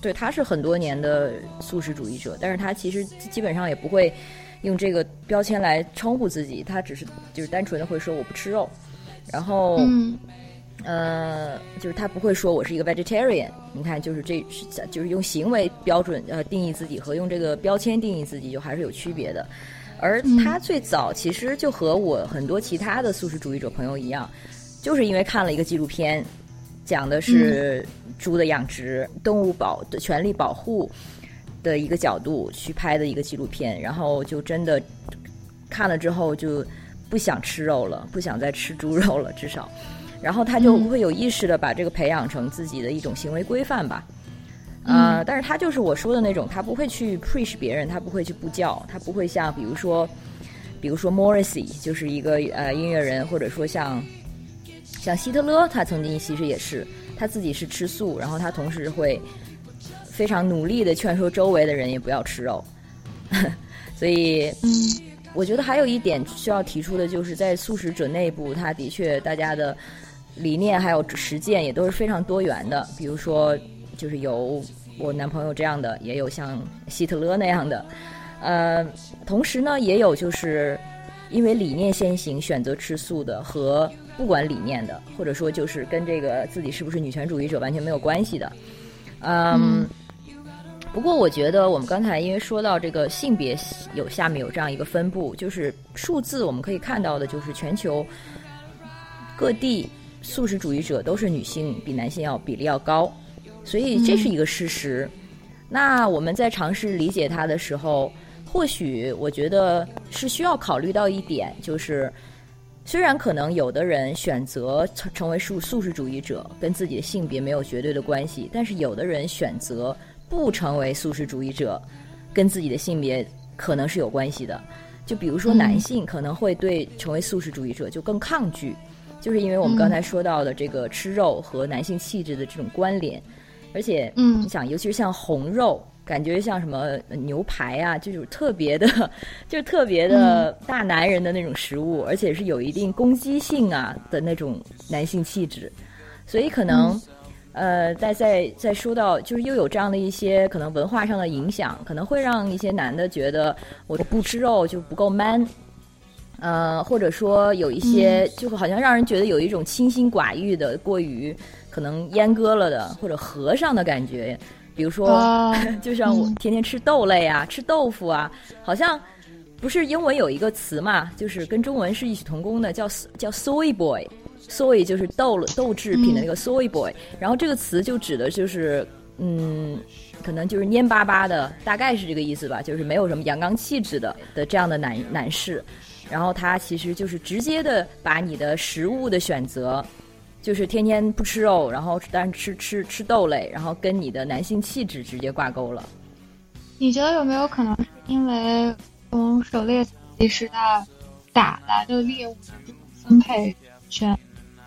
对，他是很多年的素食主义者，但是他其实基本上也不会用这个标签来称呼自己，他只是就是单纯的会说我不吃肉，然后，呃，就是他不会说我是一个 vegetarian，你看，就是这就是用行为标准呃定义自己和用这个标签定义自己就还是有区别的，而他最早其实就和我很多其他的素食主义者朋友一样。就是因为看了一个纪录片，讲的是猪的养殖、动物保的权利保护的一个角度去拍的一个纪录片，然后就真的看了之后就不想吃肉了，不想再吃猪肉了，至少，然后他就会有意识的把这个培养成自己的一种行为规范吧。呃，但是他就是我说的那种，他不会去 preach 别人，他不会去布教，他不会像比如说，比如说 Morrissey 就是一个呃音乐人，或者说像。像希特勒，他曾经其实也是他自己是吃素，然后他同时会非常努力的劝说周围的人也不要吃肉。所以，嗯，我觉得还有一点需要提出的，就是在素食者内部，他的确大家的理念还有实践也都是非常多元的。比如说，就是有我男朋友这样的，也有像希特勒那样的，呃，同时呢，也有就是因为理念先行选择吃素的和。不管理念的，或者说就是跟这个自己是不是女权主义者完全没有关系的，嗯。不过我觉得我们刚才因为说到这个性别有下面有这样一个分布，就是数字我们可以看到的，就是全球各地素食主义者都是女性比男性要比例要高，所以这是一个事实。那我们在尝试理解它的时候，或许我觉得是需要考虑到一点，就是。虽然可能有的人选择成成为素素食主义者，跟自己的性别没有绝对的关系，但是有的人选择不成为素食主义者，跟自己的性别可能是有关系的。就比如说男性可能会对成为素食主义者就更抗拒，就是因为我们刚才说到的这个吃肉和男性气质的这种关联，而且，嗯，你想，尤其是像红肉。感觉像什么牛排啊，就是特别的，就是特别的大男人的那种食物，而且是有一定攻击性啊的那种男性气质，所以可能，呃，在在在说到就是又有这样的一些可能文化上的影响，可能会让一些男的觉得我不吃肉就不够 man，呃，或者说有一些就好像让人觉得有一种清心寡欲的、过于可能阉割了的或者和尚的感觉。比如说，就像我天天吃豆类啊，吃豆腐啊，好像不是英文有一个词嘛，就是跟中文是异曲同工的，叫叫 soy boy，soy 就是豆豆制品的那个 soy boy，然后这个词就指的就是嗯，可能就是蔫巴巴的，大概是这个意思吧，就是没有什么阳刚气质的的这样的男男士，然后他其实就是直接的把你的食物的选择。就是天天不吃肉，然后但吃吃吃豆类，然后跟你的男性气质直接挂钩了。你觉得有没有可能是因为从狩猎时代打来的猎物的这种分配权，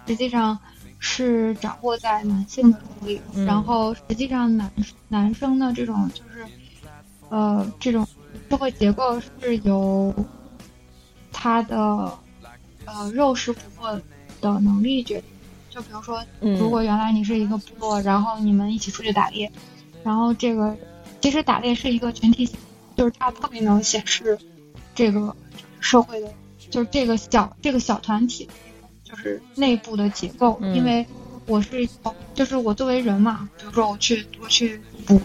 实际上是掌握在男性的手里，然后实际上男男生的这种就是呃这种社会结构是由他的呃肉食捕获的能力决定。就比如说，如果原来你是一个部落，然后你们一起出去打猎，然后这个其实打猎是一个群体，就是它特别能显示这个社会的，就是这个小这个小团体，就是内部的结构。因为我是就是我作为人嘛，比如说我去我去捕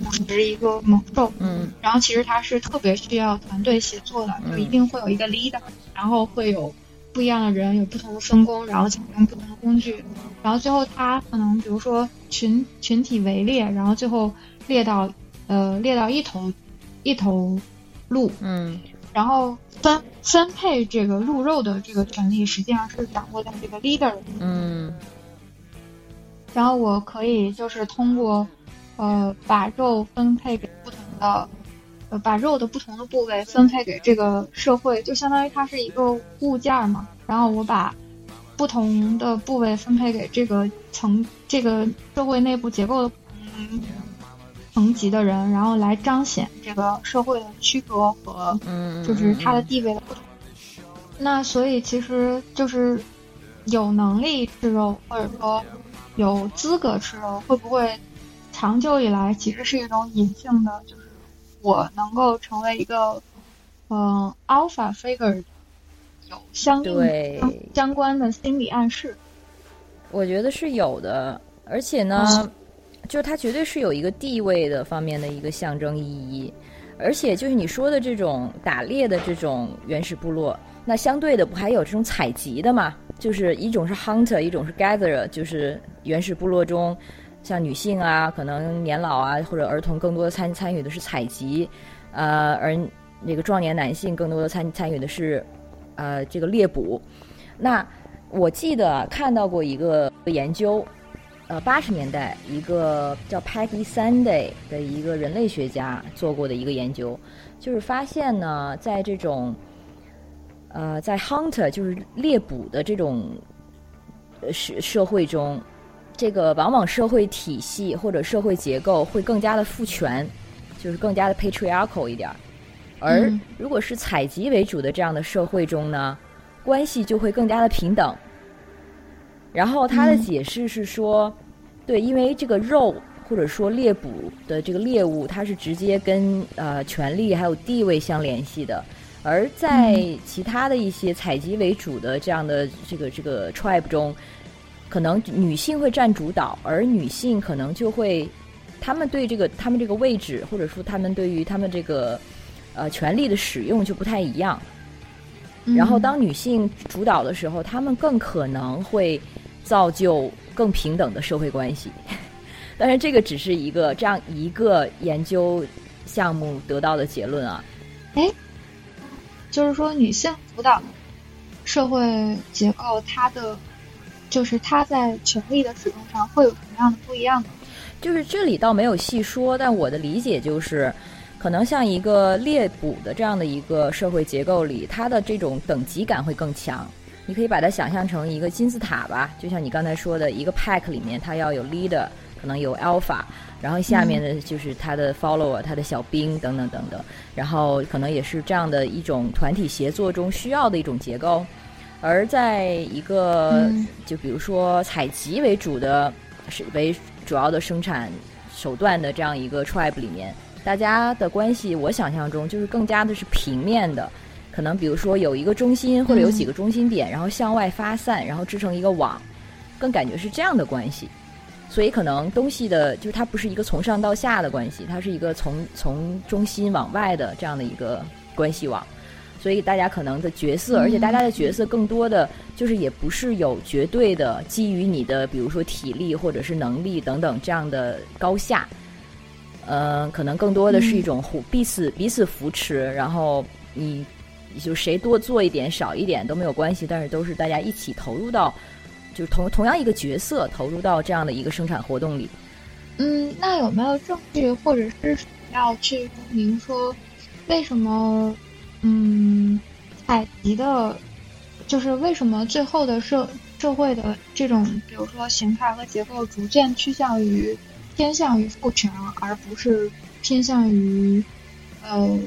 捕食一个猛兽，嗯，然后其实它是特别需要团队协作的，就一定会有一个 leader，然后会有。不一样的人有不同的分工，然后采用不同的工具，然后最后他可能比如说群群体围猎，然后最后猎到呃猎到一头一头鹿，嗯，然后分分配这个鹿肉的这个权利，实际上是掌握在这个 leader 的嗯。然后我可以就是通过，呃，把肉分配给不同的，呃，把肉的不同的部位分配给这个社会，就相当于它是一个物件儿嘛。然后我把不同的部位分配给这个层这个社会内部结构的层级的人，然后来彰显这个社会的区隔和嗯，就是它的地位的不同。那所以其实就是有能力吃肉，或者说有资格吃肉，会不会长久以来其实是一种隐性的，就是我能够成为一个嗯、呃 alpha figure，有相应对相相关的心理暗示。我觉得是有的，而且呢，嗯就是它绝对是有一个地位的方面的一个象征意义，而且就是你说的这种打猎的这种原始部落，那相对的不还有这种采集的嘛？就是一种是 hunter，一种是 gatherer，就是原始部落中，像女性啊，可能年老啊或者儿童更多的参参与的是采集，呃，而那个壮年男性更多的参参与的是，呃，这个猎捕。那我记得看到过一个研究，呃，八十年代一个叫 Peggy Sunday 的一个人类学家做过的一个研究，就是发现呢，在这种呃，在 hunter 就是猎捕的这种呃社社会中，这个往往社会体系或者社会结构会更加的父权，就是更加的 patriarchal 一点儿。而嗯如果是采集为主的这样的社会中呢，关系就会更加的平等。然后他的嗯解释是说，对，因为这个肉或者说猎捕的这个猎物，它是直接跟呃权力还有地位相联系的。而在其他的一些采集为主的这样的这个这个 tribe 中，可能女性会占主导，而女性可能就会，他们对这个他们这个位置，或者说他们对于他们这个呃权力的使用就不太一样。然后当女性主导的时候，她们更可能会造就更平等的社会关系。但是，这个只是一个这样一个研究项目得到的结论啊。哎就是说女性主导社会结构，它的就是它在权力的使用上会有什么样的不一样呢？就是这里倒没有细说，但我的理解就是，可能像一个猎捕的这样的一个社会结构里，它的这种等级感会更强。你可以把它想象成一个金字塔吧，就像你刚才说的，一个 pack 里面它要有 leader，可能有 alpha，然后下面的就是他的 follower，他的小兵等等等等，然后可能也是这样的一种团体协作中需要的一种结构。而在一个、嗯就比如说采集为主的，是为主要的生产手段的这样一个 tribe 里面，大家的关系，我想象中就是更加的是平面的。可能比如说有一个中心或者有几个中心点，然后向外发散，然后织成一个网，更感觉是这样的关系。所以可能东西的，就是它不是一个从上到下的关系，它是一个从从中心往外的这样的一个关系网。所以大家可能的角色，而且大家的角色更多的就是也不是有绝对的基于你的，比如说体力或者是能力等等这样的高下。呃，可能更多的是一种互彼此彼此扶持，然后你就谁多做一点少一点都没有关系，但是都是大家一起投入到，就是同同样一个角色投入到这样的一个生产活动里。嗯，那有没有证据或者是要去证明说，为什么嗯采集的，就是为什么最后的社社会的这种，比如说形态和结构逐渐趋向于偏向于父权，而不是偏向于呃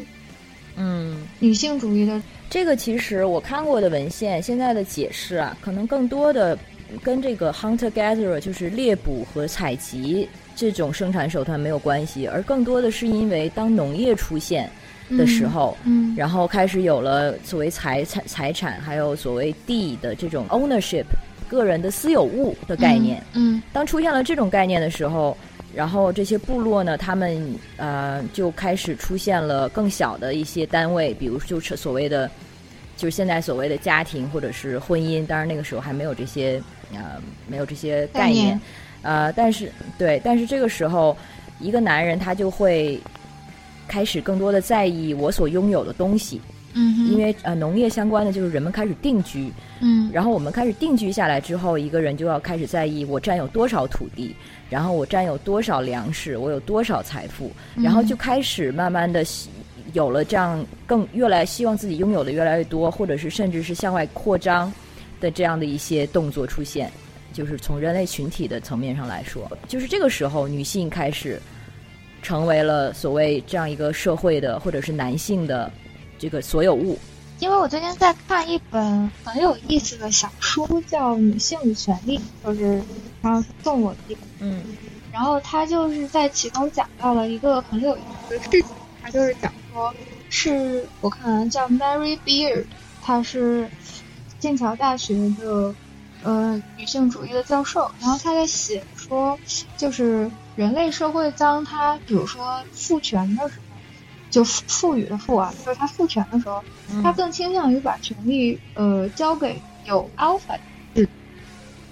嗯，女性主义的这个其实我看过的文献，现在的解释啊，可能更多的跟这个 hunter gatherer 就是猎捕和采集这种生产手段没有关系，而更多的是因为当农业出现的时候，嗯然后开始有了所谓财财财产，还有所谓地的这种 ownership，个人的私有物的概念。嗯当出现了这种概念的时候，然后这些部落呢，他们呃就开始出现了更小的一些单位，比如就是所谓的，就是现在所谓的家庭或者是婚姻。当然那个时候还没有这些呃没有这些概念，概念呃，但是对，但是这个时候一个男人他就会开始更多的在意我所拥有的东西。嗯，因为呃农业相关的就是人们开始定居，嗯，然后我们开始定居下来之后，一个人就要开始在意我占有多少土地，然后我占有多少粮食，我有多少财富，然后就开始慢慢的有了这样更越来希望自己拥有的越来越多，或者是甚至是向外扩张的这样的一些动作出现。就是从人类群体的层面上来说，就是这个时候，女性开始成为了所谓这样一个社会的，或者是男性的这个所有物。因为我最近在看一本很有意思的小书，叫《女性与权利》，就是他送我的一本。嗯，然后他就是在其中讲到了一个很有意思的事情，他就是讲说，是我看叫 Mary Beard，她是剑桥大学的。呃，女性主义的教授，然后他在写说，就是人类社会当他比如说赋权的时候，就赋予的赋啊，就是他赋权的时候，他更倾向于把权力呃交给有 alpha 的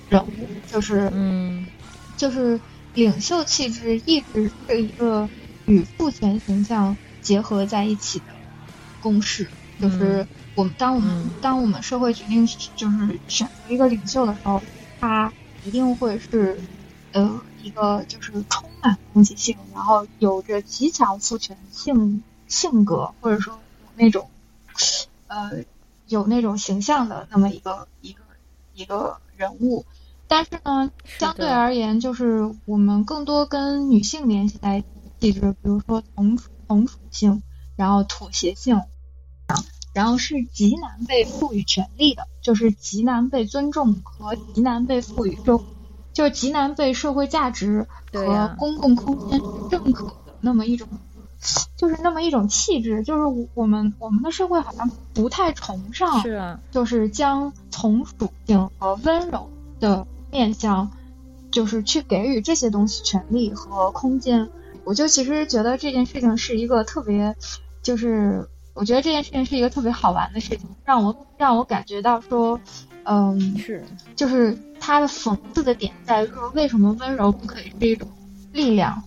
人物，就是嗯，就是领袖气质一直是一个与父权形象结合在一起的公式，就是。我们当我们当我们社会决定就是选择一个领袖的时候，他一定会是呃一个就是充满攻击性，然后有着极强父权性性格，或者说有那种呃有那种形象的那么一个一个一个人物。但是呢，相对而言，就是我们更多跟女性联系在一起，就是比如说同同属性，然后妥协性。然后是极难被赋予权利的，就是极难被尊重和极难被赋予就就是极难被社会价值和公共空间认可的那么一种，就是那么一种气质，就是我们我们的社会好像不太崇尚，是啊，就是将从属性和温柔的面向，就是去给予这些东西权利和空间。我就其实觉得这件事情是一个特别，就是。我觉得这件事情是一个特别好玩的事情，让我让我感觉到说，嗯，是，就是他的讽刺的点在于说，为什么温柔不可以是一种力量？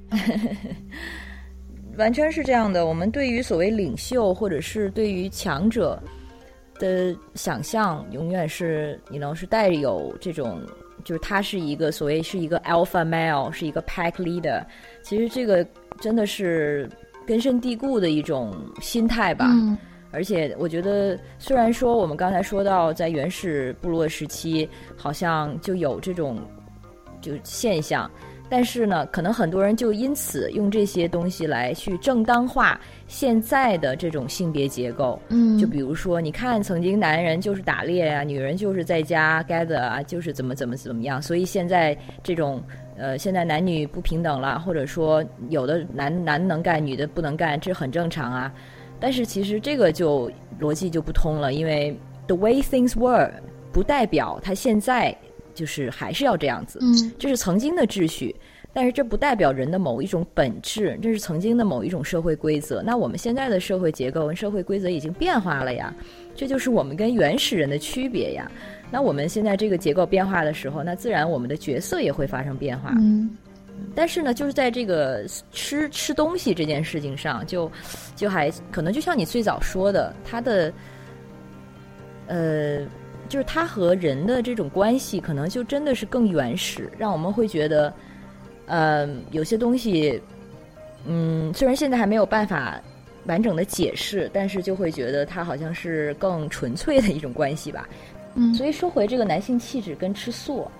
完全是这样的。我们对于所谓领袖或者是对于强者的想象，永远是你能是带有这种，就是他是一个所谓是一个 alpha male，是一个 pack leader。其实这个真的是。根深蒂固的一种心态吧，而且我觉得，虽然说我们刚才说到在原始部落时期，好像就有这种就现象，但是呢，可能很多人就因此用这些东西来去正当化现在的这种性别结构。嗯，就比如说，你看，曾经男人就是打猎啊，女人就是在家 gather 啊，就是怎么怎么怎么样，所以现在这种。呃，现在男女不平等了，或者说有的男男能干，女的不能干，这很正常啊。但是其实这个就逻辑就不通了，因为 the way things were 不代表他现在就是还是要这样子。嗯，这是曾经的秩序，但是这不代表人的某一种本质，这是曾经的某一种社会规则。那我们现在的社会结构跟社会规则已经变化了呀，这就是我们跟原始人的区别呀。那我们现在这个结构变化的时候，那自然我们的角色也会发生变化。嗯，但是呢，就是在这个吃吃东西这件事情上，就就还可能就像你最早说的，它的呃，就是它和人的这种关系，可能就真的是更原始，让我们会觉得，呃，有些东西，嗯，虽然现在还没有办法完整的解释，但是就会觉得它好像是更纯粹的一种关系吧。嗯，所以说回这个男性气质跟吃素，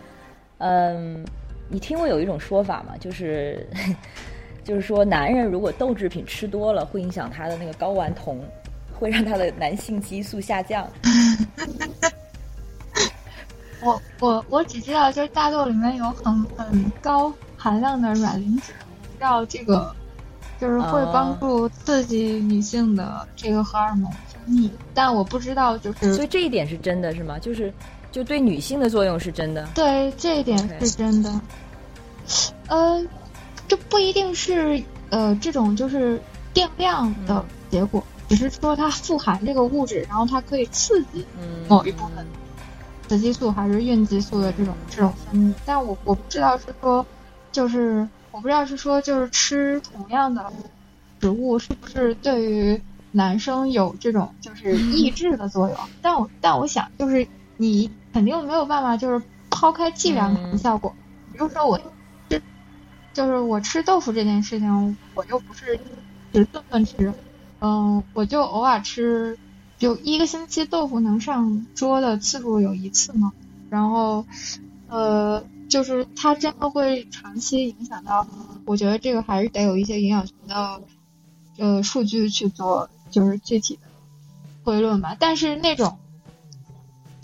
嗯，你听过有一种说法吗？就是，就是说男人如果豆制品吃多了，会影响他的那个睾丸酮，会让他的男性激素下降。我我我只知道，就是大豆里面有很很高含量的卵磷脂，知道这个就是会帮助刺激女性的这个荷尔蒙。分泌，但我不知道，就是，所以这一点是真的是吗？就是，就对女性的作用是真的。对，这一点是真的。呃，这不一定是呃这种就是定量的结果，只是说它富含这个物质，然后它可以刺激某一部分雌激素还是孕激素的这种这种分泌。但我我不知道是说，就是我不知道是说就是吃同样的食物是不是对于。男生有这种就是抑制的作用。但我但我想，就是你肯定没有办法，就是抛开剂量谈效果。比如说我吃，就是我吃豆腐这件事情，我又不是只顿顿吃，嗯，我就偶尔吃，就一个星期豆腐能上桌的次数有一次嘛。然后，呃，就是它真的会长期影响到，我觉得这个还是得有一些营养学的呃数据去做，就是具体的推论吧。但是那种，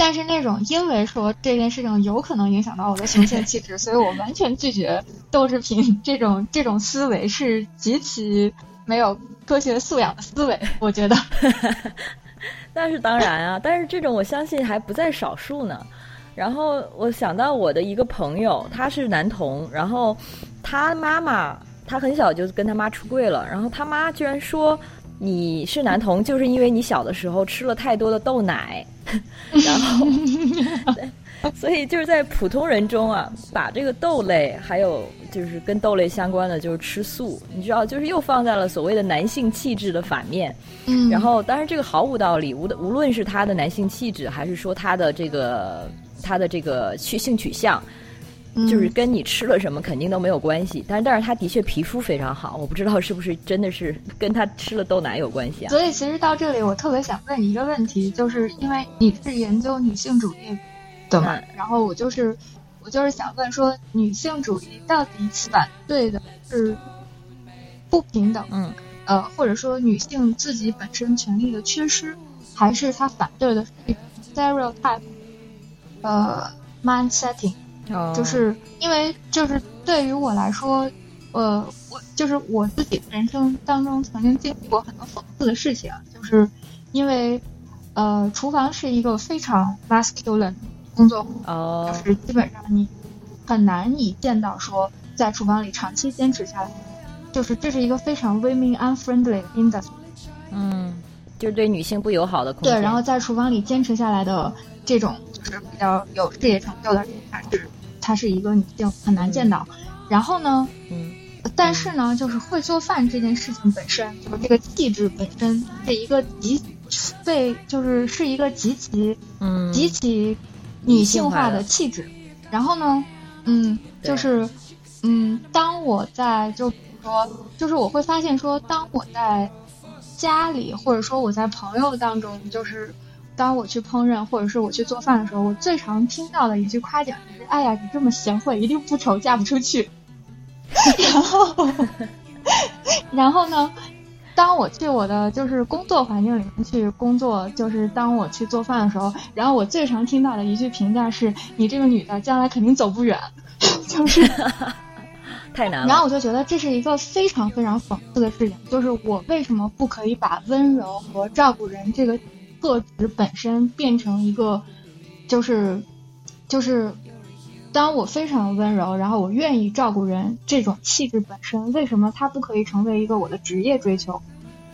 但是那种因为说这件事情有可能影响到我的雄性气质，所以我完全拒绝豆制品这种这种思维是极其没有科学素养的思维，我觉得。那是当然啊，但是这种我相信还不在少数呢。然后我想到我的一个朋友，他是男童，然后他妈妈他很小就跟他妈出柜了，然后他妈居然说你是男童，就是因为你小的时候吃了太多的豆奶，然后，所以就是在普通人中啊，把这个豆类还有就是跟豆类相关的就是吃素，你知道，就是又放在了所谓的男性气质的反面。嗯，然后当然这个毫无道理，无的无论是他的男性气质，还是说他的这个。他的这个去性取向，就是跟你吃了什么肯定都没有关系。但是，但是他的确皮肤非常好，我不知道是不是真的是 跟他吃了豆奶有关系啊？所以，其实到这里，我特别想问一个问题，就是因为你是研究女性主义的嘛，然后我就是我就是想问说，女性主义到底反对的是不平等，嗯，呃，或者说女性自己本身权利的缺失，还是他反对的是 stereotype？呃，mind setting，就是因为就是对于我来说，呃，我就是我自己人生当中曾经经历过很多讽刺的事情，就是因为呃，厨房是一个非常 masculine 工作，哦，就是基本上你很难以见到说在厨房里长期坚持下来，就是这是一个非常 women unfriendly industry，嗯，就是对女性不友好的对，然后在厨房里坚持下来的这种就。是比较有事业成就的人，她是她是一个女性，很难见到。然后呢，嗯，但是呢，就是会做饭这件事情本身，就是这个气质本身是一个极被就是是一个极其嗯极其女性化的气质。然后呢，嗯，就是嗯，当我在就比如说，就是我会发现说，当我在家里或者说我在朋友当中，就是。当我去烹饪或者是我去做饭的时候，我最常听到的一句夸奖就是：“哎呀，你这么贤惠，一定不愁嫁不出去。”然后，然后呢，当我去我的就是工作环境里面去工作，就是当我去做饭的时候，然后我最常听到的一句评价是：“你这个女的将来肯定走不远。”就是 太难了。然后我就觉得这是一个非常非常讽刺的事情，就是我为什么不可以把温柔和照顾人这个。特质本身变成一个，就是，就是，当我非常温柔，然后我愿意照顾人，这种气质本身，为什么它不可以成为一个我的职业追求？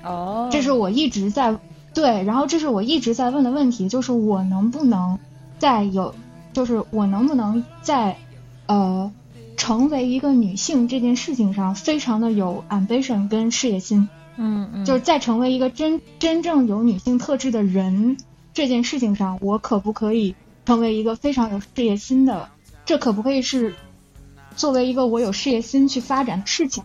哦，这是我一直在对，然后这是我一直在问的问题，就是我能不能在有，就是我能不能在呃，成为一个女性这件事情上，非常的有 ambition 跟事业心。嗯嗯，就是在成为一个真真正有女性特质的人这件事情上，我可不可以成为一个非常有事业心的？这可不可以是作为一个我有事业心去发展的事情？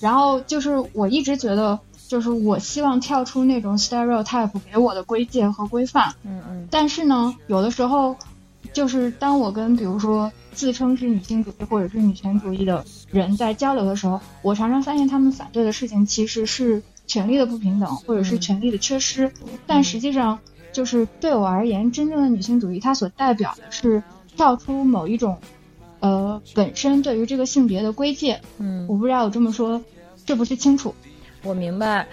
然后就是我一直觉得，就是我希望跳出那种 stereotype 给我的规戒和规范。嗯嗯。但是呢，有的时候，就是当我跟比如说自称是女性主义或者是女权主义的人在交流的时候，我常常发现他们反对的事情其实是。权力的不平等，或者是权力的缺失，但实际上，就是对我而言，真正的女性主义，它所代表的是跳出某一种，呃，本身对于这个性别的归界。嗯，我不知道我这么说是不是清楚？我明白。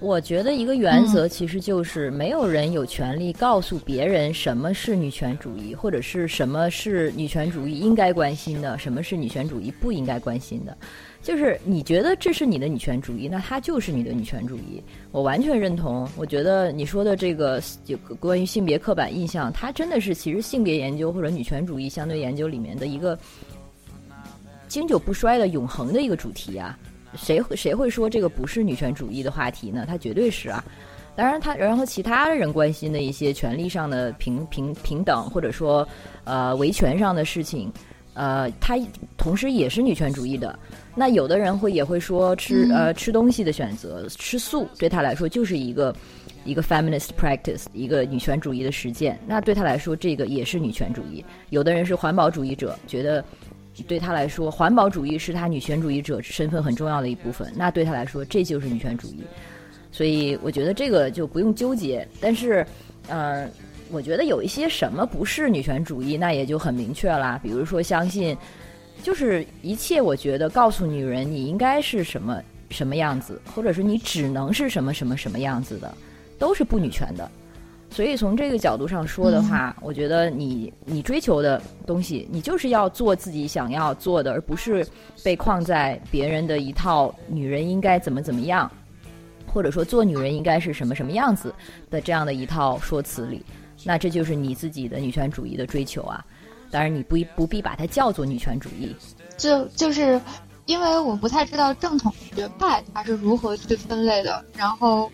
我觉得一个原则其实就是没有人有权利告诉别人什么是女权主义，或者是什么是女权主义应该关心的，什么是女权主义不应该关心的。就是你觉得这是你的女权主义，那它就是你的女权主义。我完全认同。我觉得你说的这个就关于性别刻板印象，它真的是其实性别研究或者女权主义相对研究里面的一个经久不衰的永恒的一个主题啊。谁谁会说这个不是女权主义的话题呢？它绝对是啊。当然，他然后其他人关心的一些权利上的平平平等，或者说呃维权上的事情，呃，他同时也是女权主义的。那有的人会也会说吃呃吃东西的选择，吃素对他来说就是一个一个 feminist practice，一个女权主义的实践。那对他来说，这个也是女权主义。有的人是环保主义者，觉得对他来说，环保主义是他女权主义者身份很重要的一部分。那对他来说，这就是女权主义。所以我觉得这个就不用纠结，但是，呃，我觉得有一些什么不是女权主义，那也就很明确了。比如说，相信就是一切，我觉得告诉女人你应该是什么什么样子，或者是你只能是什么什么什么样子的，都是不女权的。所以从这个角度上说的话，我觉得你你追求的东西，你就是要做自己想要做的，而不是被框在别人的一套女人应该怎么怎么样。或者说，做女人应该是什么什么样子的这样的一套说辞里，那这就是你自己的女权主义的追求啊。当然，你不不必把它叫做女权主义。就就是因为我不太知道正统学派它是如何去分类的，然后，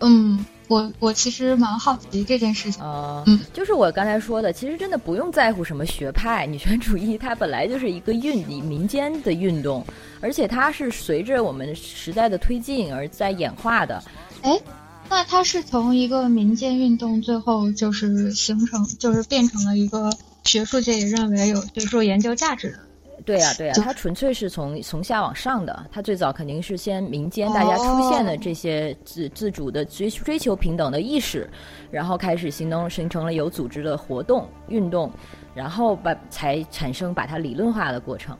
嗯。我我其实蛮好奇这件事情，嗯，就是我刚才说的，其实真的不用在乎什么学派，女权主义它本来就是一个运民间的运动，而且它是随着我们时代的推进而在演化的。哎，那它是从一个民间运动，最后就是形成，就是变成了一个学术界也认为有学术研究价值的。对呀，对呀，它纯粹是从从下往上的。它最早肯定是先民间大家出现的这些自自主的追追求平等的意识，然后开始形成形成了有组织的活动运动，然后把才产生把它理论化的过程。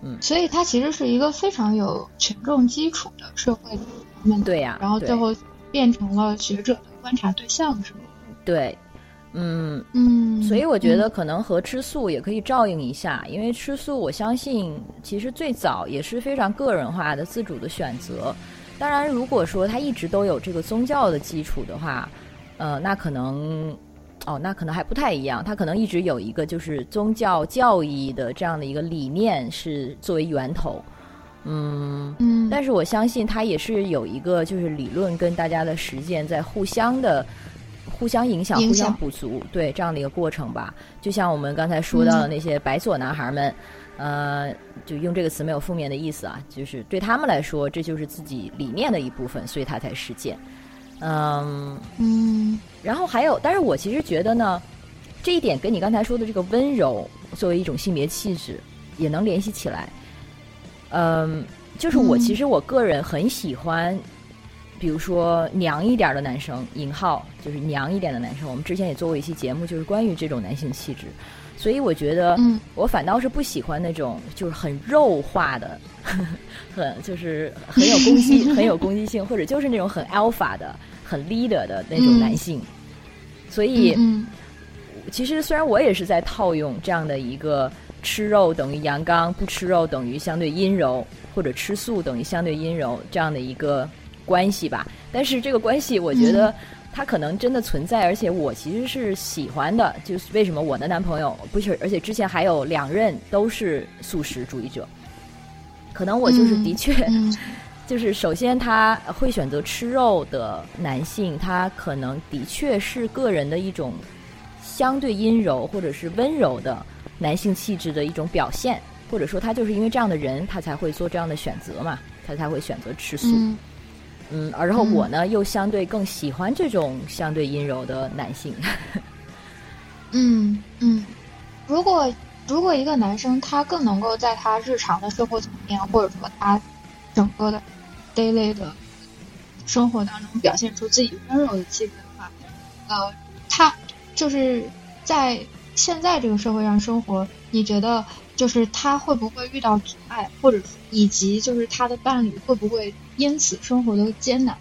嗯，所以它其实是一个非常有群众基础的社会面对呀，然后最后变成了学者的观察对象，是吗？对。嗯嗯，所以我觉得可能和吃素也可以照应一下，因为吃素，我相信其实最早也是非常个人化的自主的选择。当然，如果说他一直都有这个宗教的基础的话，呃，那可能哦，那可能还不太一样。他可能一直有一个就是宗教教义的这样的一个理念是作为源头，嗯嗯。但是我相信他也是有一个就是理论跟大家的实践在互相的。互相影响、互相补足，对这样的一个过程吧。就像我们刚才说到的那些白左男孩们，呃，就用这个词没有负面的意思啊，就是对他们来说，这就是自己理念的一部分，所以他才实践。嗯嗯。然后还有，但是我其实觉得呢，这一点跟你刚才说的这个温柔作为一种性别气质也能联系起来。嗯，就是我其实我个人很喜欢。比如说娘一点的男生，引号就是娘一点的男生。我们之前也做过一期节目，就是关于这种男性气质。所以我觉得，嗯我反倒是不喜欢那种就是很肉化的，很就是很有攻击、很有攻击性，或者就是那种很 alpha 的、很 leader 的那种男性。所以，其实虽然我也是在套用这样的一个吃肉等于阳刚，不吃肉等于相对阴柔，或者吃素等于相对阴柔这样的一个。关系吧，但是这个关系，我觉得它可能真的存在，而且我其实是喜欢的。就是为什么我的男朋友不是，而且之前还有两任都是素食主义者，可能我就是的确，就是首先他会选择吃肉的男性，他可能的确是个人的一种相对阴柔或者是温柔的男性气质的一种表现，或者说他就是因为这样的人，他才会做这样的选择嘛，他才会选择吃素。嗯，嗯然后我呢又相对更喜欢这种相对阴柔的男性。嗯嗯，如果如果一个男生他更能够在他日常的生活层面，或者说他整个的 daily 的生活当中表现出自己温柔的气质的话，呃，他就是在现在这个社会上生活，你觉得？就是他会不会遇到阻碍，或者以及就是他的伴侣会不会因此生活的艰难？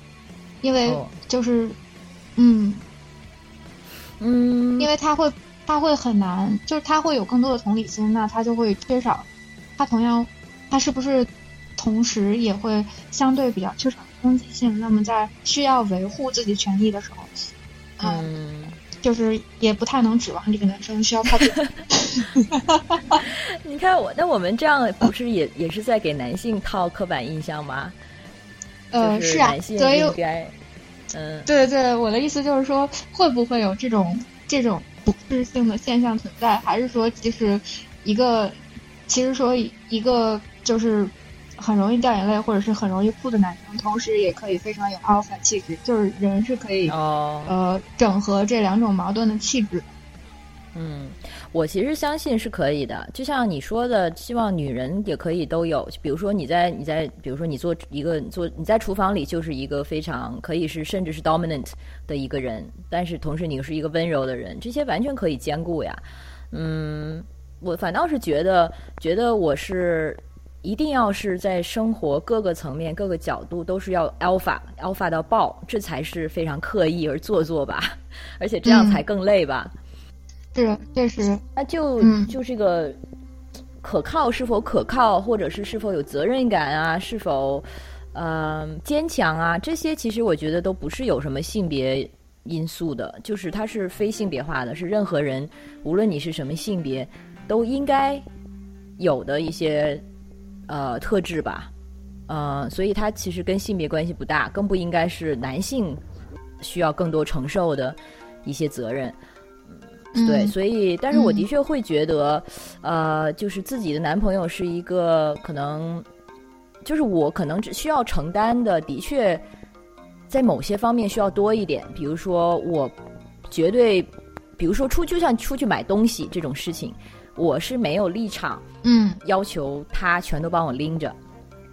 因为就是，嗯嗯，因为他会他会很难，就是他会有更多的同理心，那他就会缺少。他同样，他是不是同时也会相对比较缺少攻击性？那么在需要维护自己权益的时候，嗯。就是也不太能指望这个男生需要靠。你看我，那我们这样不是也也是在给男性套刻板印象吗？呃，是啊，所以嗯，对对，我的意思就是说，会不会有这种这种不适性的现象存在？还是说，其实一个，其实说一个就是很容易掉眼泪或者是很容易哭的男生，同时也可以非常有 alpha 气质，就是人是可以哦，呃整合这两种矛盾的气质。嗯，我其实相信是可以的，就像你说的，希望女人也可以都有。比如说你在你在，比如说你做一个做你在厨房里就是一个非常可以是甚至是 dominant 的一个人，但是同时你又是一个温柔的人，这些完全可以兼顾呀。嗯，我反倒是觉得觉得我是一定要是在生活各个层面各个角度都是要 alpha alpha 到爆，这才是非常刻意而做作吧，而且这样才更累吧。是，确实那就、嗯就这个可靠是否可靠，或者是是否有责任感啊，是否呃坚强啊，这些其实我觉得都不是有什么性别因素的，就是它是非性别化的，是任何人无论你是什么性别都应该有的一些呃特质吧。呃，所以它其实跟性别关系不大，更不应该是男性需要更多承受的一些责任。对，嗯所以，但是我嗯。的确会觉得，呃，就是自己的男朋友是一个可能，就是我可能只需要承担的，的确在某些方面需要多一点。比如说，我绝对，比如说出就像出去买东西这种事情，我是没有立场嗯。要求他全都帮我拎着。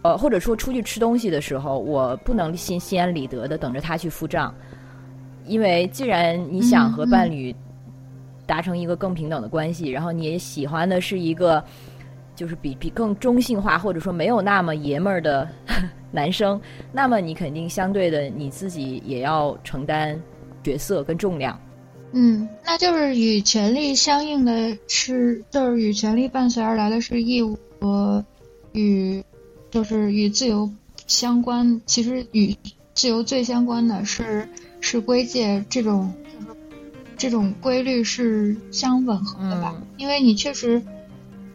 呃，或者说出去吃东西的时候，我不能心心安理得的等着他去付账，因为既然你想和伴侣达成一个更平等的关系，然后你也喜欢的是一个就是比比更中性化或者说没有那么爷们儿的男生，那么你肯定相对的你自己也要承担角色跟重量。嗯，那就是与权利相应的是，就是与权利伴随而来的是义务和与就是与自由相关，其实与自由最相关的是是归界这种这种规律是相吻合的吧？嗯因为你确实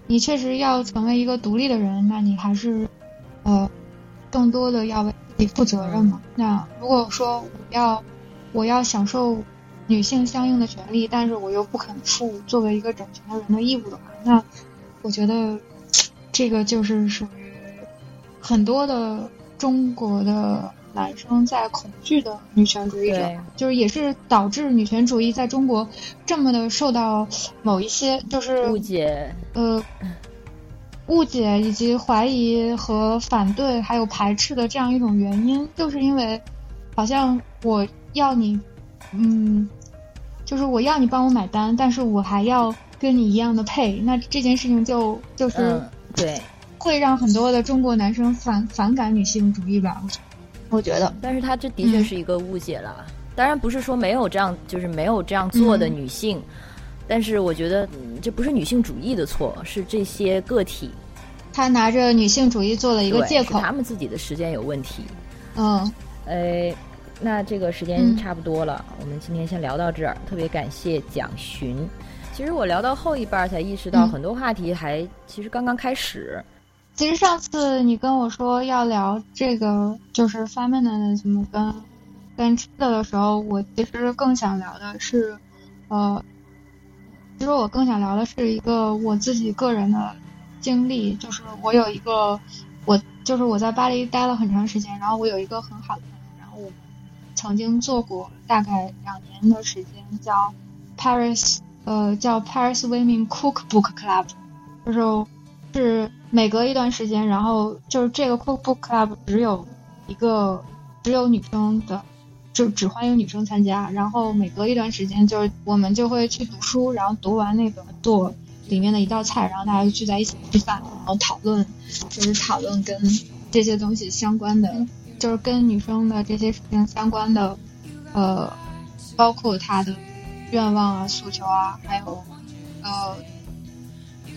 你确实要成为一个独立的人，那你还是呃更多的要为自己负责任嘛。那如果说我要我要享受女性相应的权利，但是我又不肯负作为一个整全的人的义务的话，那我觉得这个就是属于很多的中国的男生在恐惧的女权主义者对，就是也是导致女权主义在中国这么的受到某一些就是误解，呃误解以及怀疑和反对还有排斥的这样一种原因，就是因为好像我要你，嗯，就是我要你帮我买单，但是我还要跟你一样的配，那这件事情就就是嗯，对。会让很多的中国男生反反感女性主义吧，我觉得。但是他这的确嗯是一个误解了。当然不是说没有这样，就是没有这样做的嗯女性，但是我觉得、嗯这不是女性主义的错，是这些个体他拿着女性主义做了一个借口是，他们自己的时间有问题。嗯呃，那这个时间嗯差不多了，我们今天先聊到这儿。特别感谢蒋寻。其实我聊到后一半才意识到，嗯很多话题还其实刚刚开始。其实上次你跟我说要聊这个就是 feminine 怎么跟跟吃的的时候，我其实更想聊的是，呃，其实我更想聊的是一个我自己个人的经历，就是我有一个我就是我在巴黎待了很长时间，然后我有一个很好的朋友，然后我曾经做过大概两年的时间，叫 Paris 呃叫 Paris Women Cookbook Club，就是是每隔一段时间，然后就是这个 Cookbook Club 只有一个只有女生的，就只欢迎女生参加。然后每隔一段时间，就是我们就会去读书，然后读完那个做里面的一道菜，然后大家就聚在一起吃饭，然后讨论，就是讨论跟这些东西相关的，就是跟女生的这些事情相关的，呃，包括她的愿望啊、诉求啊，还有呃。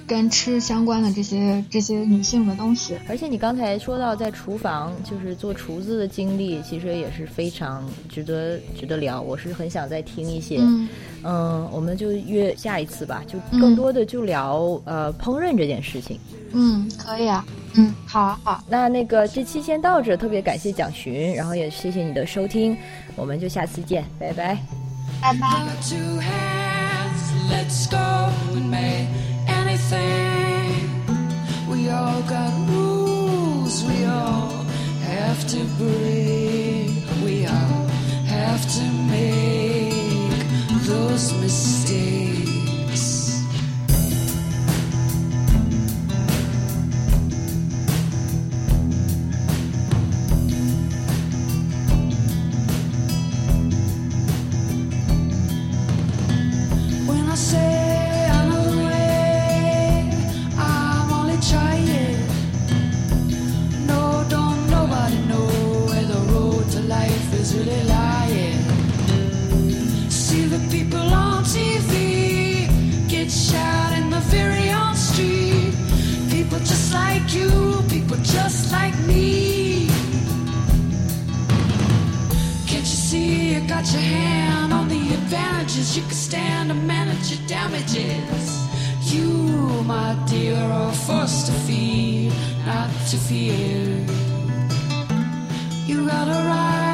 跟吃相关的这些这些女性的东西，而且你刚才说到在厨房就是做厨子的经历，其实也是非常值得值得聊。我是很想再听一些，嗯嗯，我们就约下一次吧，就更多的就聊、呃烹饪这件事情。嗯，可以啊，嗯，好好，那那个这期先到这，特别感谢蒋寻，然后也谢谢你的收听，我们就下次见，拜拜，拜拜。We all got rules, we all have to break, we all have to make those mistakes. got your hand on the advantages. You can stand to manage your damages. You, my dear, are forced to feed, not to fear. You gotta ride.